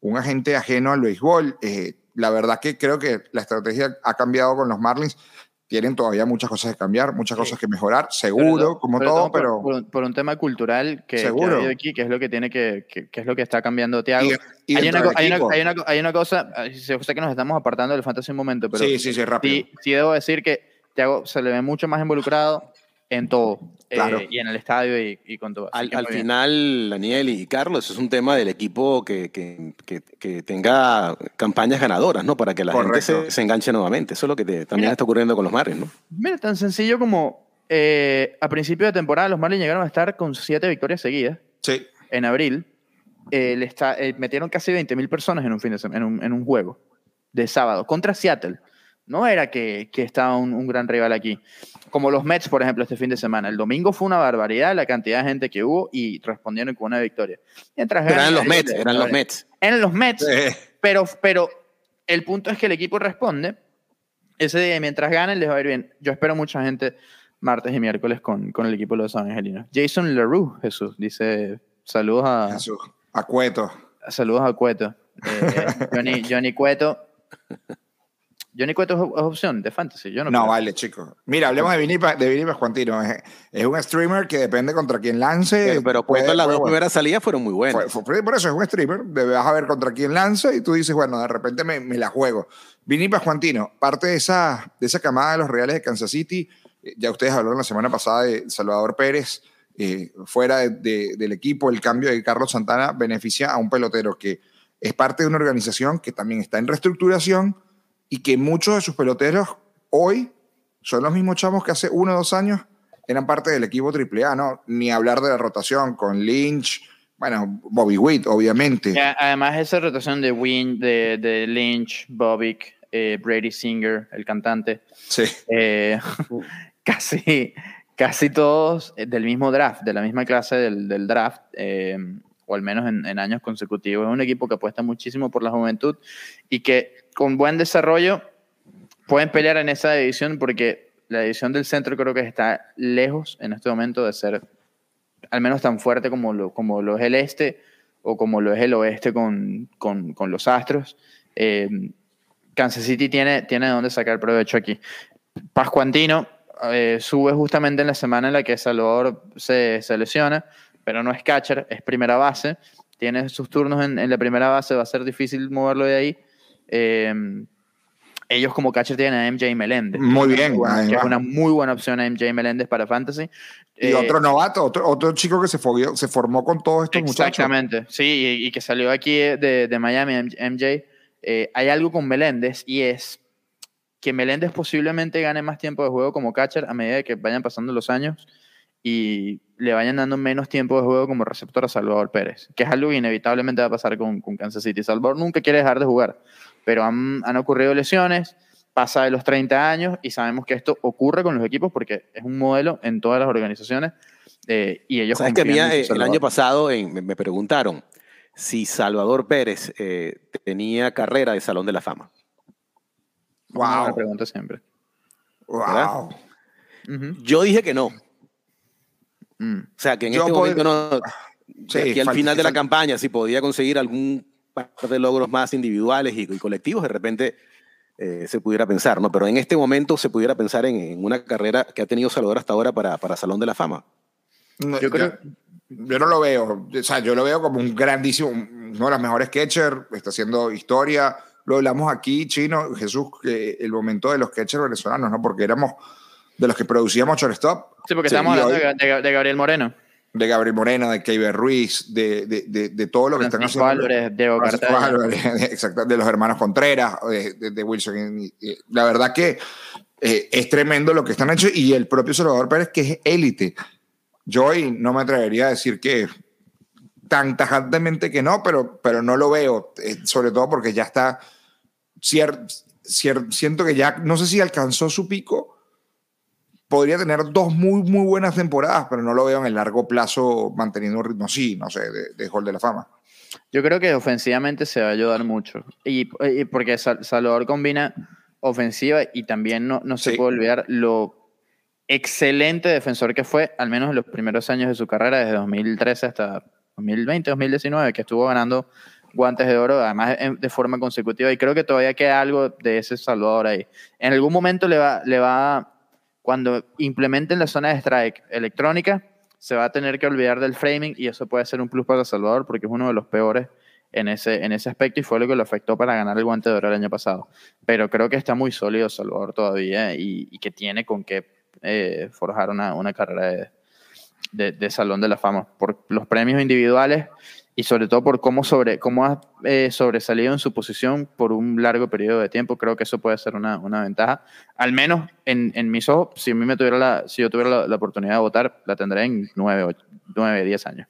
Speaker 2: un agente ajeno al béisbol. Eh, la verdad que creo que la estrategia ha cambiado con los Marlins. Tienen todavía muchas cosas que cambiar, muchas cosas que mejorar, seguro, como todo, pero...
Speaker 1: Por, un tema cultural que, seguro. que aquí, que es lo que tiene que, que, es lo que está cambiando Tiago. hay, una, hay, una, hay, una, cosa, sé que nos estamos apartando del fantasy un momento, pero
Speaker 2: sí, sí, sí, rápido.
Speaker 1: sí debo decir que Tiago se le ve mucho más involucrado en todo. Eh, y en el estadio y, con todo.
Speaker 3: Al, final, Daniel y Carlos, es un tema del equipo que, que, que, tenga campañas ganadoras, ¿no? Para que la gente se, enganche nuevamente. Eso es lo que también está ocurriendo con los Marlins, ¿no?
Speaker 1: Mira, tan sencillo como eh, a principio de temporada los Marlins llegaron a estar con siete victorias seguidas.
Speaker 2: Sí.
Speaker 1: En abril. Eh, está, metieron casi 20.000 personas en un, fin de semana, en un, en un juego de sábado contra Seattle. No era que, que estaba un, gran rival aquí. Como los Mets, por ejemplo, este fin de semana. El domingo fue una barbaridad la cantidad de gente que hubo y respondieron con una victoria.
Speaker 3: Mientras eran los Mets, eran los Mets.
Speaker 1: Eran los Mets, pero, pero el punto es que el equipo responde. Ese día, mientras ganen, les va a ir bien. Yo espero mucha gente martes y miércoles con, con el equipo de los Angelinos. Jason LaRue, Jesús, dice saludos a...
Speaker 2: Jesús, a Cueto.
Speaker 1: Saludos a Cueto. Eh, Johnny, Johnny Cueto. Johnny Cueto es opción de fantasy. Yo no,
Speaker 2: no vale, chicos. Mira, hablemos de Vinipa, de Vinipa Juantino. Es, un streamer que depende contra quién lance.
Speaker 3: Pero, Cueto las dos primeras salidas fueron muy buenas.
Speaker 2: por eso es un streamer. Vas a ver contra quién lanza y tú dices, bueno, de repente me, la juego. Vinipa Juantino, parte de esa, de esa camada de los Reales de Kansas City. Eh, ya ustedes hablaron la semana pasada de Salvador Pérez. Eh, fuera del equipo, el cambio de Carlos Santana beneficia a un pelotero que es parte de una organización que también está en reestructuración y que muchos de sus peloteros hoy son los mismos chamos que hace uno o dos años eran parte del equipo AAA, ¿no? Ni hablar de la rotación con Lynch, bueno, Bobby Witt, obviamente.
Speaker 1: Además, esa rotación de Win, de, de Lynch, Bobby, eh, Brady Singer, el cantante.
Speaker 2: Sí.
Speaker 1: Eh, casi, casi todos del mismo draft, de la misma clase del, del draft, o al menos en, en, años consecutivos. Es un equipo que apuesta muchísimo por la juventud y que con buen desarrollo pueden pelear en esa división porque la división del centro creo que está lejos en este momento de ser al menos tan fuerte como lo, como lo es el este o como lo es el oeste con, con, con los Astros. Eh, Kansas City tiene, tiene de dónde sacar provecho aquí. Pascuantino eh, sube justamente en la semana en la que Salvador se, se, lesiona, pero no es catcher, es primera base. Tiene sus turnos en, en, la primera base, va a ser difícil moverlo de ahí. Eh, ellos como catcher tienen a MJ Meléndez.
Speaker 2: Muy bien.
Speaker 1: Que es una muy buena opción a MJ Meléndez para Fantasy.
Speaker 2: Y otro novato, otro, otro chico que se, se formó con todos estos muchachos.
Speaker 1: Exactamente, sí, y, que salió aquí de, de Miami, MJ. Eh, hay algo con Meléndez y es que Meléndez posiblemente gane más tiempo de juego como catcher a medida que vayan pasando los años y le vayan dando menos tiempo de juego como receptor a Salvador Pérez, que es algo que inevitablemente va a pasar con, con Kansas City. Salvador nunca quiere dejar de jugar, pero han, han, ocurrido lesiones, pasa de los 30 años y sabemos que esto ocurre con los equipos porque es un modelo en todas las organizaciones eh, y ellos...
Speaker 3: ¿Sabes que mía, el año pasado en, me preguntaron si Salvador Pérez eh, tenía carrera de Salón de la Fama?
Speaker 1: Wow. Me pregunto siempre.
Speaker 2: Wow. Uh
Speaker 3: -huh. Yo dije que no. Mm. O sea, que en Yo este momento no. Sí, aquí al final de la campaña, si podía conseguir algún par de logros más individuales y, y colectivos, de repente eh, se pudiera pensar, ¿no? Pero en este momento se pudiera pensar en, en una carrera que ha tenido Salvador hasta ahora para, para Salón de la Fama.
Speaker 2: No, yo creo. Yo, yo, no lo veo. O sea, yo lo veo como un grandísimo, uno de los mejores catchers, está haciendo historia. Lo hablamos aquí, Chino, Jesús, que el momento de los catchers venezolanos, ¿no? Porque éramos de los que producíamos shortstop.
Speaker 1: Sí, porque estamos hablando hoy, de, de, Gabriel Moreno.
Speaker 2: De Gabriel Moreno, de Keiber Ruiz, de, de, de, todo lo que
Speaker 1: Francisco
Speaker 2: están haciendo.
Speaker 1: Álvarez, Diego
Speaker 2: Álvarez, exacto, de los hermanos Contreras, de, Wilson. La verdad que eh, es tremendo lo que están hecho y el propio Salvador Pérez, que es élite. Yo hoy no me atrevería a decir que tan tajantemente que no, pero, pero no lo veo, eh, sobre todo porque ya está, cier, cier, siento que ya, no sé si alcanzó su pico, podría tener dos muy, muy buenas temporadas, pero no lo veo en el largo plazo manteniendo un ritmo así, no sé, de, de Hall de la Fama.
Speaker 1: Yo creo que ofensivamente se va a ayudar mucho. Y, y porque Salvador combina ofensiva y también no, no se sí. puede olvidar lo excelente defensor que fue, al menos en los primeros años de su carrera, desde 2013 hasta 2020, 2019, que estuvo ganando guantes de oro, además de forma consecutiva. Y creo que todavía queda algo de ese Salvador ahí. En algún momento le va, le va cuando implementen la zona de strike electrónica, se va a tener que olvidar del framing y eso puede ser un plus para Salvador porque es uno de los peores en ese, en ese aspecto y fue lo que lo afectó para ganar el guante de oro el año pasado. Pero creo que está muy sólido Salvador todavía y, que tiene con qué eh, forjar una, una carrera de, de, Salón de la Fama por los premios individuales y sobre todo por cómo, sobre, cómo ha eh, sobresalido en su posición por un largo periodo de tiempo. Creo que eso puede ser una, una ventaja. Al menos en, en, mis ojos, si, a mí me tuviera la, si yo tuviera la, la oportunidad de votar, la tendré en 9, 9, 10 años.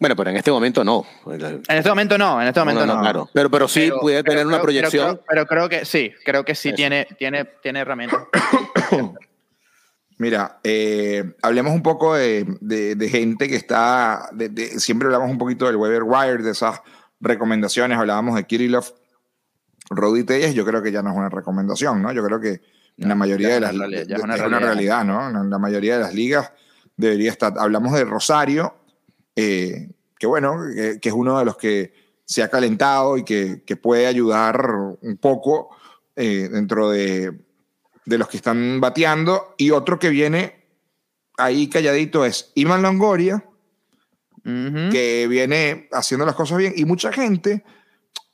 Speaker 3: Bueno, pero en este momento no.
Speaker 1: En este momento no, en este momento no. no, no.
Speaker 3: Claro. Pero, pero sí pero, puede tener pero, una proyección.
Speaker 1: Pero, pero, creo que sí, creo que sí tiene, tiene, tiene herramientas.
Speaker 2: Mira, eh, hablemos un poco de, de, de gente que está, de, siempre hablamos un poquito del Weber Wire, de esas recomendaciones, hablábamos de Kirillov, Rodi Telles, yo creo que ya no es una recomendación, ¿no? Yo creo que en la mayoría de las ligas, es una, realidad, ¿no? En la mayoría de las ligas debería estar, hablamos de Rosario, eh, que bueno, que, que, es uno de los que se ha calentado y que, que puede ayudar un poco eh, dentro de, de, los que están bateando. Y otro que viene ahí calladito es Iman Longoria, uh -huh. que viene haciendo las cosas bien. Y mucha gente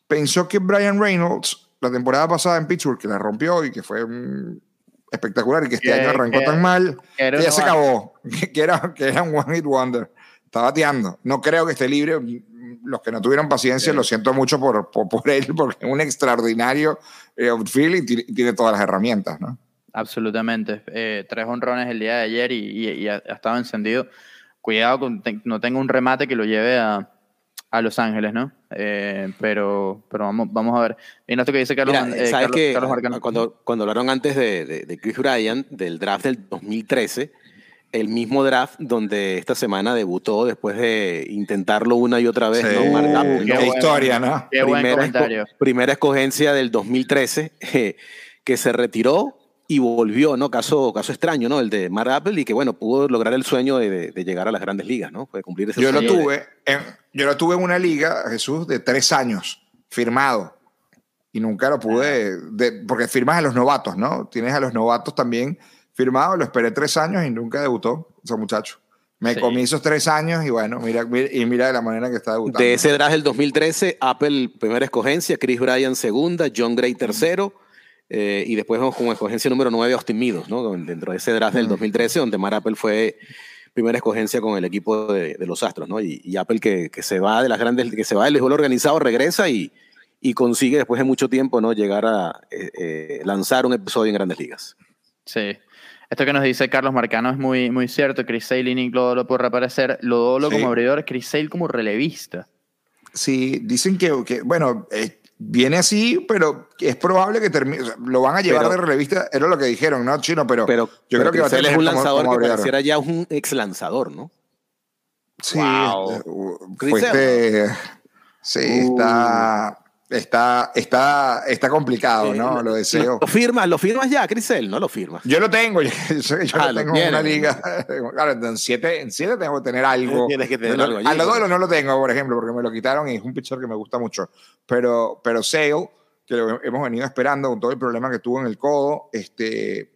Speaker 2: pensó que Brian Reynolds, la temporada pasada en Pittsburgh, que la rompió y que fue un espectacular y que este que, año arrancó que, tan mal, que, que ya se acabó, que, era, que era un one hit wonder está bateando. No creo que esté libre. Los que no tuvieron paciencia, sí. lo siento mucho por, por, por, él, porque es un extraordinario eh, outfield y tiene todas las herramientas, ¿no?
Speaker 1: Absolutamente. Eh, tres honrones el día de ayer y, y, y ha, ha, estado encendido. Cuidado, con, te, no tenga un remate que lo lleve a, a Los Ángeles, ¿no? Eh, pero, pero vamos, vamos a ver. Mira esto que dice Carlos.
Speaker 3: Eh, ¿Sabes que cuando, cuando hablaron antes de, de, Chris Ryan, del draft del 2013, el mismo draft donde esta semana debutó después de intentarlo una y otra vez, ¿no?
Speaker 2: Uh, qué, historia, ¿no?
Speaker 1: Qué buen comentario.
Speaker 3: primera escogencia del 2013, que se retiró y volvió, ¿no? Caso, caso extraño, ¿no? El de Mark Apple y que, bueno, pudo lograr el sueño de, llegar a las grandes ligas, ¿no? Puede cumplir ese
Speaker 2: yo
Speaker 3: sueño.
Speaker 2: Lo tuve en, yo lo tuve en una liga, Jesús, de tres años, firmado. Y nunca lo pude, de, porque firmas a los novatos, ¿no? Tienes a los novatos también firmado, lo esperé tres años y nunca debutó ese muchacho. Me comí esos tres años y bueno, mira, y mira de la manera que está debutando.
Speaker 3: De ese draft del 2013, Apple primera escogencia, Chris Bryan segunda, John Gray tercero. Eh, y después como escogencia número 9 Austin Meadows, ¿no? dentro de ese draft del 2013, donde Mar Apple fue primera escogencia con el equipo de, los Astros, ¿no? Y, Apple que, que, se va de las grandes, que se va del béisbol organizado, regresa y, y, consigue después de mucho tiempo, ¿no? Llegar a eh, eh, lanzar un episodio en grandes ligas.
Speaker 1: Sí. Esto que nos dice Carlos Marcano es muy, muy cierto. Chris Sale y Nick Lodolo por reaparecer. Lodolo como abridor, Chris Sale como relevista.
Speaker 2: Sí, dicen que, que bueno, viene así, pero es probable que termine. lo van a llevar de relevista, era lo que dijeron, ¿no, Chino? Pero,
Speaker 3: pero yo creo que va a tener un lanzador que pareciera ya un ex lanzador, ¿no?
Speaker 2: Sí, wow. fuiste, sí, está. Está, está, está complicado, ¿no? lo deseo.
Speaker 3: Lo firmas, lo firmas ya, Crisel, no lo firmas.
Speaker 2: Yo lo tengo, yo, ah, lo tengo en una liga. Claro, en siete, en siete tengo que tener algo.
Speaker 3: Tienes que tener algo.
Speaker 2: A los dos no lo tengo, por ejemplo, porque me lo quitaron y es un pitcher que me gusta mucho. Pero, pero Sale, que lo hemos venido esperando con todo el problema que tuvo en el codo, este,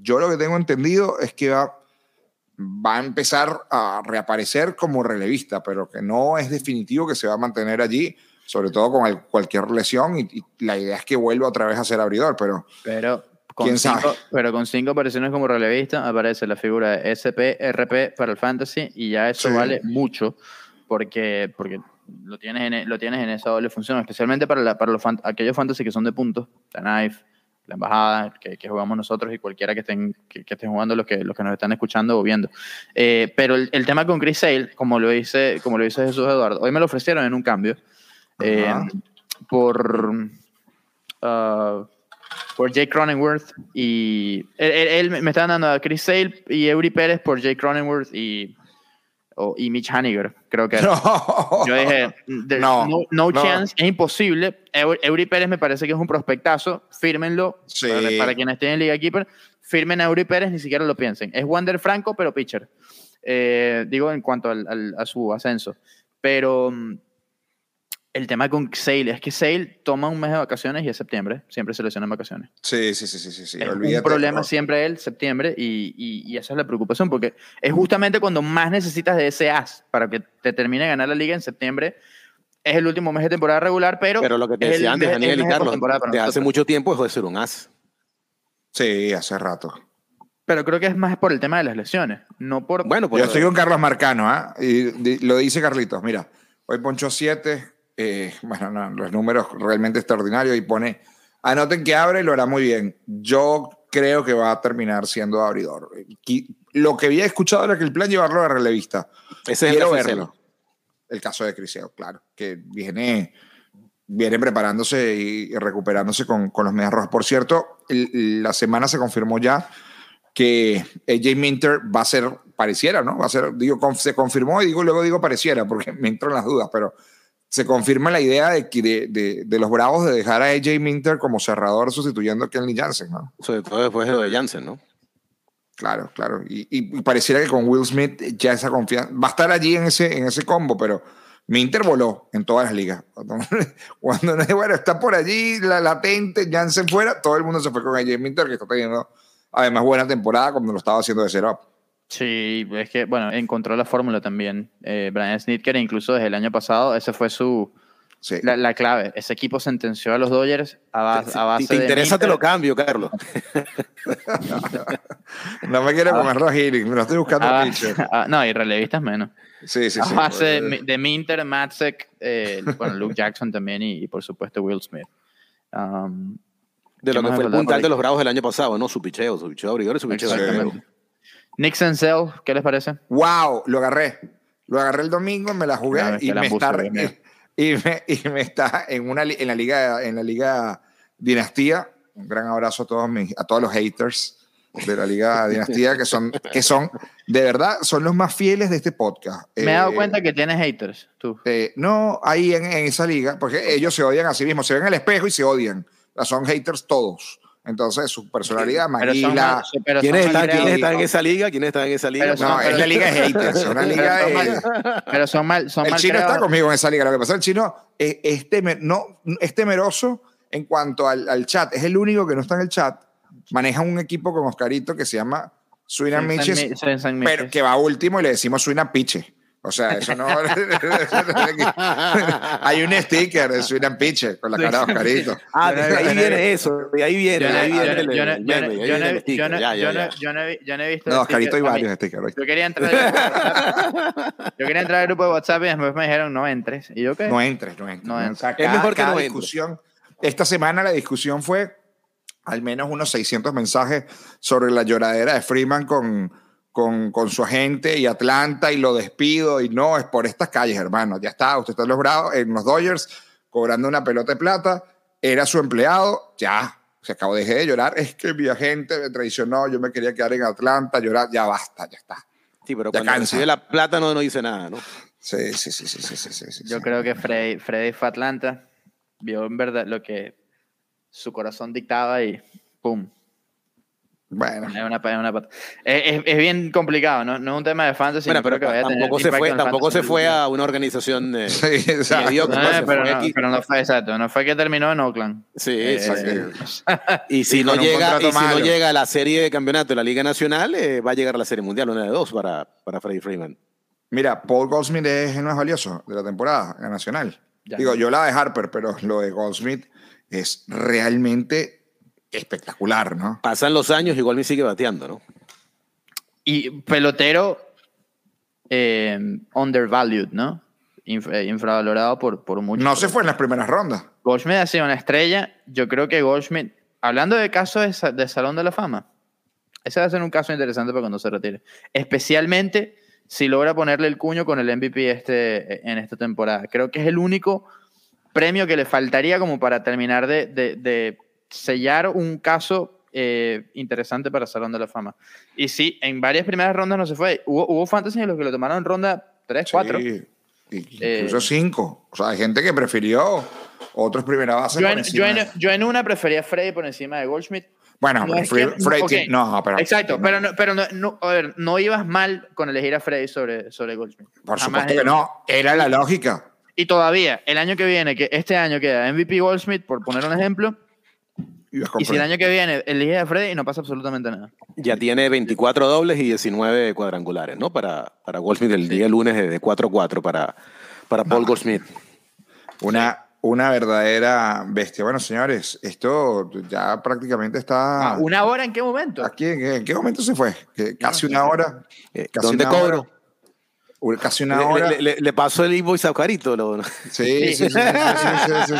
Speaker 2: yo lo que tengo entendido es que va, va a empezar a reaparecer como relevista, pero que no es definitivo que se va a mantener allí sobre todo con cualquier lesión, y, la idea es que vuelva otra vez a ser abridor, pero...
Speaker 1: Pero con, cinco, pero con cinco apariciones como relevista aparece la figura de SP, RP para el fantasy y ya eso vale mucho porque, porque lo, tienes en, lo tienes en esa doble función, especialmente para, la, para los aquellos fantasy que son de puntos, la Knife, la embajada que, que, jugamos nosotros y cualquiera que estén, que, estén jugando los que, los que nos están escuchando o viendo. Eh, pero el, el, tema con Chris Sale, como lo dice, como lo dice Jesús Eduardo, hoy me lo ofrecieron en un cambio eh, por, uh, por Jake Cronenworth y él, me estaban dando a Chris Sale y Eury Pérez por Jake Cronenworth y, y Mitch Haniger, creo que. Yo dije, no, no, chance, es imposible. Eury Pérez me parece que es un prospectazo, fírmenlo para, quienes estén en Liga Keeper. Firmen a Eury Pérez, ni siquiera lo piensen. Es Wander Franco, pero pitcher. Eh, digo, en cuanto a su ascenso. Pero mm, el tema con Sale es que Sale toma un mes de vacaciones y es septiembre, siempre se lesiona en vacaciones.
Speaker 2: Sí, sí, sí, sí, sí.
Speaker 1: Es un problema siempre él, septiembre, y, y, esa es la preocupación, porque es justamente cuando más necesitas de ese as para que te termine de ganar la liga en septiembre. Es el último mes de temporada regular, pero.
Speaker 3: Pero lo que te decía antes, Daniel y Carlos, de hace mucho tiempo dejó de ser un as.
Speaker 2: Sí, hace rato.
Speaker 1: Pero creo que es más por el tema de las lesiones, no por.
Speaker 2: Bueno,
Speaker 1: por
Speaker 2: yo estoy con Carlos Marcano, ¿ah? Y lo dice Carlitos, mira, hoy poncho 7, eh, bueno, los números realmente extraordinarios y pone, anoten que abre y lo hará muy bien. Yo creo que va a terminar siendo abridor. Lo que había escuchado era que el plan llevarlo a relevista.
Speaker 3: Ese es el verlo.
Speaker 2: El caso de Criseo, claro, que viene, viene preparándose y recuperándose con, con los medias rojas. Por cierto, la semana se confirmó ya que AJ Minter va a ser, pareciera, ¿no? Va a ser, digo, se confirmó y digo, luego digo pareciera, porque me entran las dudas, pero se confirma la idea de, de, de, los Bravos de dejar a AJ Minter como cerrador sustituyendo a Kenley Jansen, ¿no?
Speaker 3: Sobre todo después de lo de Jansen, ¿no?
Speaker 2: Claro, claro. Y, y, pareciera que con Will Smith ya esa confianza va a estar allí en ese, en ese combo, pero Minter voló en todas las ligas. Cuando, bueno, está por allí, la latente, Jansen fuera, todo el mundo se fue con AJ Minter, que está teniendo además buena temporada como lo estaba haciendo de cero.
Speaker 1: Sí, es que, bueno, encontró la fórmula también. Eh, Brian Snitker, incluso desde el año pasado, ese fue su. La, clave. Ese equipo sentenció a los Dodgers a, base, a base
Speaker 3: Si te interesa, te lo cambio, Carlos.
Speaker 2: no me quiero comer los healings, me lo estoy buscando.
Speaker 1: Ah, no, y relevistas menos.
Speaker 2: Sí, sí,
Speaker 1: a base de, Minter, Matzek, eh, bueno, Luke Jackson también y, por supuesto Will Smith. Um,
Speaker 3: de lo que fue el puntal de los Bravos del año pasado, ¿no? Su picheo, su picheo abridor y su picheo.
Speaker 1: Nick Senzel, ¿qué les parece?
Speaker 2: ¡Wow! Lo agarré. Lo agarré el domingo, me la jugué y, me está, y, me, y, me, está en, una, en, la liga, en la liga Dinastía. Un gran abrazo a todos, mis, a todos los haters de la Liga Dinastía, que son, que son, de verdad, son los más fieles de este podcast.
Speaker 1: Me he dado eh, cuenta que tienes haters, tú.
Speaker 2: Eh, no, ahí en, en, esa liga, porque ellos se odian a sí mismos, se ven al espejo y se odian. Son haters todos. Entonces, su personalidad, Maguila.
Speaker 3: ¿Quiénes están, en esa liga? ¿Quiénes están en esa liga?
Speaker 2: no, es la liga de haters. Una liga
Speaker 1: Pero son mal. Son
Speaker 2: el chino está conmigo en esa liga. Lo que pasa es que el chino es, no, es temeroso en cuanto al, al, chat. Es el único que no está en el chat. Maneja un equipo con Oscarito que se llama Suina Miches, pero que va último y le decimos Suina Piche. O sea, eso no. Hay un sticker de Sweden Pitcher con la cara de Oscarito.
Speaker 3: Ah, de ahí viene eso. De ahí viene.
Speaker 1: Yo no he visto.
Speaker 2: No, Oscarito hay varios stickers.
Speaker 1: Yo quería entrar. Yo quería entrar al grupo de WhatsApp y después me dijeron no entres. ¿Y yo qué?
Speaker 2: No entres, no entres.
Speaker 1: No entres.
Speaker 2: Es mejor que no discusión. Esta semana la discusión fue al menos unos 600 mensajes sobre la lloradera de Freeman con con, con, su agente y Atlanta y lo despido y no, es por estas calles, hermano. Ya está, usted está en los, Bravos, en los Dodgers cobrando una pelota de plata, era su empleado, ya, se acabó, dejé de llorar, es que mi agente me traicionó, yo me quería quedar en Atlanta, llorar, ya basta, ya está.
Speaker 3: Sí, pero ya cuando recibe la plata no, no dice nada, ¿no?
Speaker 2: Sí, sí, sí, sí, sí, sí, sí
Speaker 1: Yo creo que Freddy, Freddy fue a Atlanta, vio en verdad lo que su corazón dictaba y ¡pum!
Speaker 2: Bueno.
Speaker 1: Es, una, una, es, es, bien complicado, ¿no? No es un tema de fantasy.
Speaker 3: Bueno, pero que vaya tampoco, se fue, tampoco se fue a una organización de. Sí, exacto.
Speaker 1: No, pero, no, pero, no, fue exacto. No fue que terminó en Oakland.
Speaker 3: Sí, eh, exacto. y si, no llega, y si no llega a la serie de campeonato de la Liga Nacional, eh, va a llegar a la serie mundial, una de dos para, para Freddie Freeman.
Speaker 2: Mira, Paul Goldsmith es el más valioso de la temporada, la Nacional. Digo, yo la de Harper, pero lo de Goldsmith es realmente espectacular, ¿no?
Speaker 3: Pasan los años, igual me sigue bateando, ¿no?
Speaker 1: Y pelotero eh, undervalued, ¿no? Eh, infravalorado por, por mucho.
Speaker 2: No se fue en las primeras rondas.
Speaker 1: Goldschmidt ha sido una estrella. Yo creo que Goldschmidt, hablando de casos de, Salón de la Fama, ese va a ser un caso interesante para cuando se retire. Especialmente si logra ponerle el cuño con el MVP este, en esta temporada. Creo que es el único premio que le faltaría como para terminar de sellar un caso eh, interesante para Salón de la Fama. Y sí, en varias primeras rondas no se fue. Hubo, hubo fantasy en los que lo tomaron en ronda 3, 4. Sí,
Speaker 2: incluso 5. o sea, hay gente que prefirió otros primera base.
Speaker 1: Yo en, yo, en, yo en, una prefería Freddy por encima de Goldschmidt.
Speaker 2: Bueno, no Freddy, no, pero.
Speaker 1: Exacto, pero, no, pero no, a ver, no ibas mal con elegir a Freddy sobre, sobre Goldschmidt.
Speaker 2: Por supuesto que no, era la lógica.
Speaker 1: Y todavía, el año que viene, que este año queda MVP Goldschmidt, por poner un ejemplo, y, si el año que viene elige a Freddy y no pasa absolutamente nada.
Speaker 3: Ya tiene 24 dobles y 19 cuadrangulares, ¿no? Para, para Goldsmith el día lunes de 4-4 para, para Paul Goldsmith.
Speaker 2: Una, una verdadera bestia. Bueno, señores, esto ya prácticamente está.
Speaker 1: Ah, ¿Una hora en qué momento?
Speaker 2: Aquí, ¿en qué, momento se fue? Casi una hora.
Speaker 3: Eh, ¿Dónde cobro?
Speaker 2: Casi una hora.
Speaker 3: Le, le, pasó el invoice a Oscarito. Lo...
Speaker 2: Sí, sí, sí. sí, sí,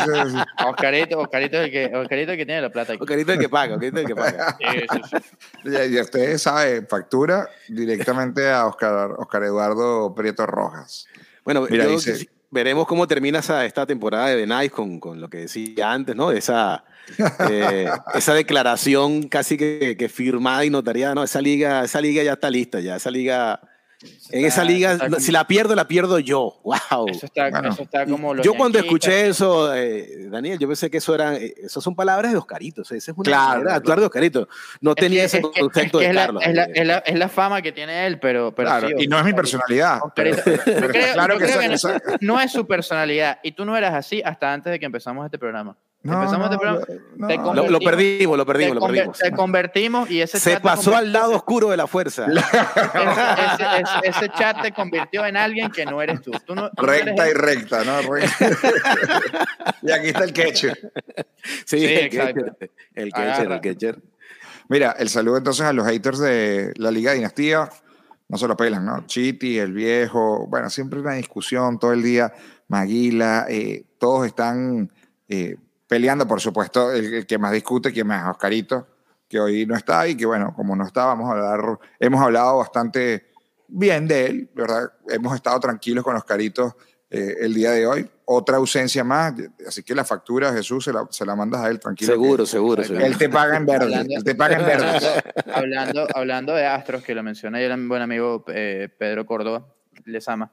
Speaker 1: Oscarito, Oscarito, es el que, Oscarito el que tiene la plata.
Speaker 3: Oscarito es el que paga. Oscarito es el que paga.
Speaker 2: y, ustedes saben, factura directamente a Oscar, Oscar Eduardo Prieto Rojas.
Speaker 3: Bueno, Mira, dice, veremos cómo termina esa, esta temporada de The Night con, con lo que decía antes, ¿no? Esa, eh, esa declaración casi que, que, firmada y notariada, ¿no? Esa liga, esa liga ya está lista, ya esa liga en esa liga, si la pierdo, la pierdo yo. ¡Wow!
Speaker 1: Eso está, eso está como
Speaker 3: yo cuando escuché eso, eh, Daniel, yo pensé que eso eran, eh, eso son palabras de Oscarito. esa es una
Speaker 2: claro,
Speaker 3: actuar de Oscarito. No tenía ese concepto de Carlos.
Speaker 1: Es la, es, la, es la, fama que tiene él, pero. pero
Speaker 2: claro, y no es mi personalidad.
Speaker 1: claro que, no es su personalidad. Y tú no eras así hasta antes de que empezamos este programa. Empezamos
Speaker 3: programa. lo, perdimos, lo perdimos, lo perdimos.
Speaker 1: Se convertimos y ese
Speaker 3: Se pasó al lado oscuro de la fuerza.
Speaker 1: ese, chat te convirtió en alguien que no eres tú.
Speaker 2: recta y recta, ¿no? y aquí está el catcher.
Speaker 3: Sí, el catcher. El catcher, el catcher.
Speaker 2: Mira, el saludo entonces a los haters de la Liga Dinastía. No se lo pelan, ¿no? Chiti, el viejo. Bueno, siempre una discusión todo el día. Maguila, eh, todos están. Eh, peleando, por supuesto, el, que más discute, que más Oscarito, que hoy no está y que bueno, como no está, vamos a hablar, hemos hablado bastante bien de él, ¿verdad? Hemos estado tranquilos con los caritos eh, el día de hoy. Otra ausencia más, así que la factura, Jesús, se la, se la mandas a él tranquilo.
Speaker 3: Seguro, seguro,
Speaker 2: Él te paga en verde. Hablando, él te paga en verde.
Speaker 1: hablando, hablando de Astros, que lo menciona ayer mi buen amigo eh, Pedro Córdoba, les ama.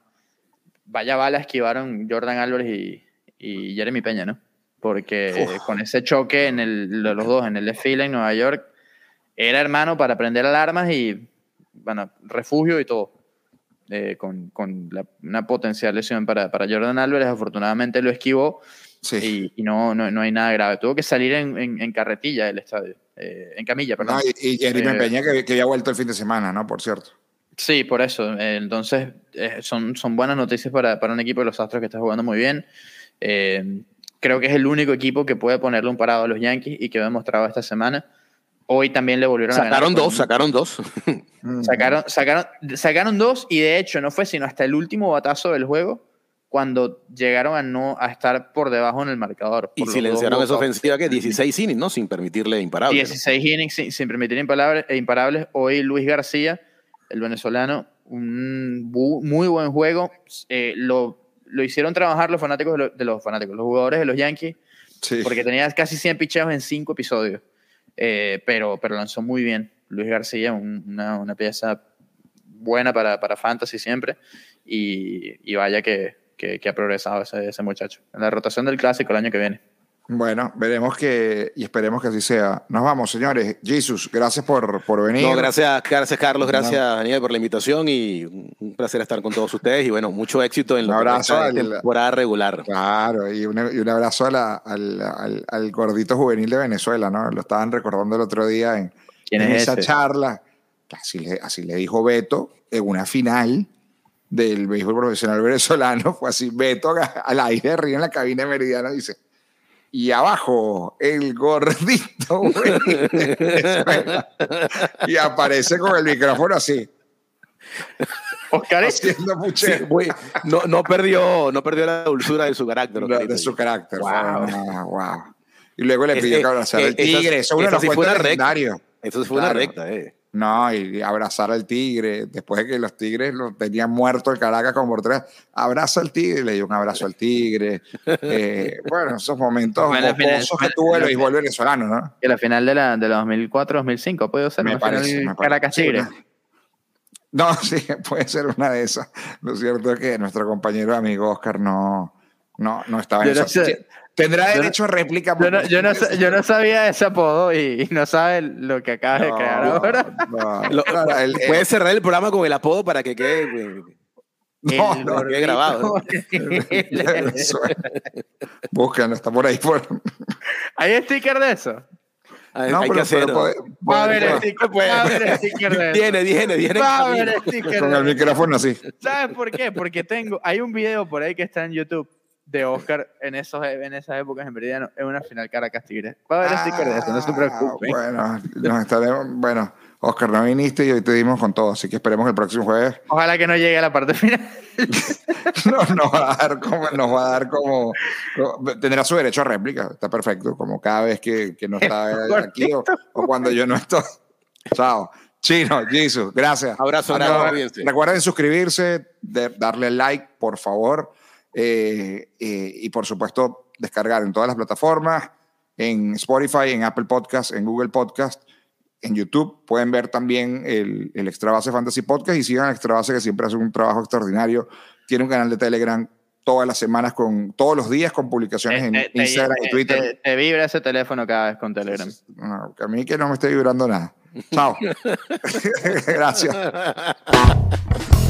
Speaker 1: Vaya bala esquivaron Jordan Álvarez y, y Jeremy Peña, ¿no? Porque con ese choque en el, los dos en el desfile en Nueva York, era hermano para prender alarmas y, bueno, refugio y todo. Eh, con, con una potencial lesión para, para, Jordan Álvarez. Afortunadamente lo esquivó y, y no, no, no, hay nada grave. Tuvo que salir en, en, carretilla del estadio, eh, en camilla, perdón.
Speaker 2: y, y Jeremy eh, Peña que, que había vuelto el fin de semana, ¿no? Por cierto.
Speaker 1: Sí, por eso. entonces, son, son buenas noticias para, para, un equipo de los Astros que está jugando muy bien. Creo que es el único equipo que puede ponerle un parado a los Yankees y que ha demostrado esta semana. Hoy también le volvieron
Speaker 3: a ganar. Sacaron dos, sacaron dos.
Speaker 1: sacaron, sacaron, sacaron dos y de hecho no fue sino hasta el último batazo del juego cuando llegaron a no a estar por debajo en el marcador.
Speaker 3: Y silenciaron esa ofensiva que 16 innings, ¿no? Sin permitirle imparables.
Speaker 1: 16 innings sin, sin permitir imparables, e imparables. Hoy Luis García, el venezolano, un muy buen juego. Eh, lo, lo, hicieron trabajar los fanáticos de, los fanáticos, los jugadores de los Yankees, porque tenía casi 100 picheos en 5 episodios. Eh, pero, pero lanzó muy bien. Luis García, una, una, pieza buena para, para Fantasy siempre, y, y vaya que, que, que, ha progresado ese, ese muchacho. En la rotación del clásico el año que viene.
Speaker 2: Bueno, veremos que y esperemos que así sea. Nos vamos, señores. Jesus, gracias por, por venir. No,
Speaker 3: gracias, gracias Carlos, gracias Daniel por la invitación y un placer estar con todos ustedes y bueno, mucho éxito en la
Speaker 2: abrazo
Speaker 3: temporada regular.
Speaker 2: Claro, y un, y un abrazo al, al, al, gordito juvenil de Venezuela, ¿no? Lo estaban recordando el otro día en, en esa charla. Así le, así le dijo Beto en una final del béisbol profesional venezolano. Fue así, Beto al aire arriba en la cabina meridiana dice y abajo el gordito, y aparece con el micrófono así.
Speaker 1: Oscar
Speaker 2: haciendo
Speaker 3: no, no, perdió, no perdió la dulzura de su carácter.
Speaker 2: de su carácter. Wow. wow. Y luego le pidió que abrazara al tigre. Eso, fue una recta.
Speaker 3: Eso fue una recta, eh.
Speaker 2: No, y abrazar al tigre, después de que los tigres lo tenían muerto el Caracas como por tres, abraza al tigre, le dio un abrazo al tigre. Eh, bueno, esos momentos bueno, final, que tuvo el béisbol venezolano, ¿no?
Speaker 1: Y la final de la, de la 2004-2005, ¿puede ser?
Speaker 2: Me parece, me
Speaker 1: Caracas Tigre.
Speaker 2: No, sí, puede ser una de esas. Lo cierto es que nuestro compañero amigo Oscar no, no, no estaba en eso. Tendrá derecho a réplica.
Speaker 1: Yo no, yo, no, yo no, sabía ese apodo y, no sabe lo que acabas de crear ahora.
Speaker 3: Puedes cerrar el programa con el apodo para que quede,
Speaker 2: no, no,
Speaker 3: quede grabado.
Speaker 2: Búscalo, está por ahí. Por...
Speaker 1: ¿Hay sticker de eso?
Speaker 3: no, hay pero, que hacerlo.
Speaker 1: Va a haber sticker, puede haber sticker de eso.
Speaker 3: Viene, viene, viene.
Speaker 1: Va a haber sticker
Speaker 2: Con el micrófono así.
Speaker 1: ¿Sabes por qué? Porque tengo, hay un video por ahí que está en YouTube de Oscar en, esos, en esas épocas en Meridiano en una final Caracas Tigres. Va a haber ah, sticker de eso, no se preocupe.
Speaker 2: Bueno, nos estaremos, bueno, Oscar, no viniste y hoy te dimos con todo, así que esperemos el próximo jueves.
Speaker 1: Ojalá que no llegue a la parte final.
Speaker 2: no, nos va a dar como, nos va a dar como, tendrá su derecho a réplica, está perfecto, como cada vez que, que no está aquí o, o, cuando yo no estoy. Chao. Chino, Jesus, gracias.
Speaker 3: Abrazo, abrazo.
Speaker 2: Recuerden suscribirse, de, darle like, por favor. Eh, eh, y por supuesto descargar en todas las plataformas, en Spotify, en Apple Podcast, en Google Podcast, en YouTube. Pueden ver también el, el Extra Base Fantasy Podcast y sigan a Extra Base que siempre hace un trabajo extraordinario. Tiene un canal de Telegram todas las semanas, con todos los días con publicaciones en Instagram y Twitter.
Speaker 1: Te, vibra ese teléfono cada vez con Telegram.
Speaker 2: a mí que no me esté vibrando nada. Chao. Gracias.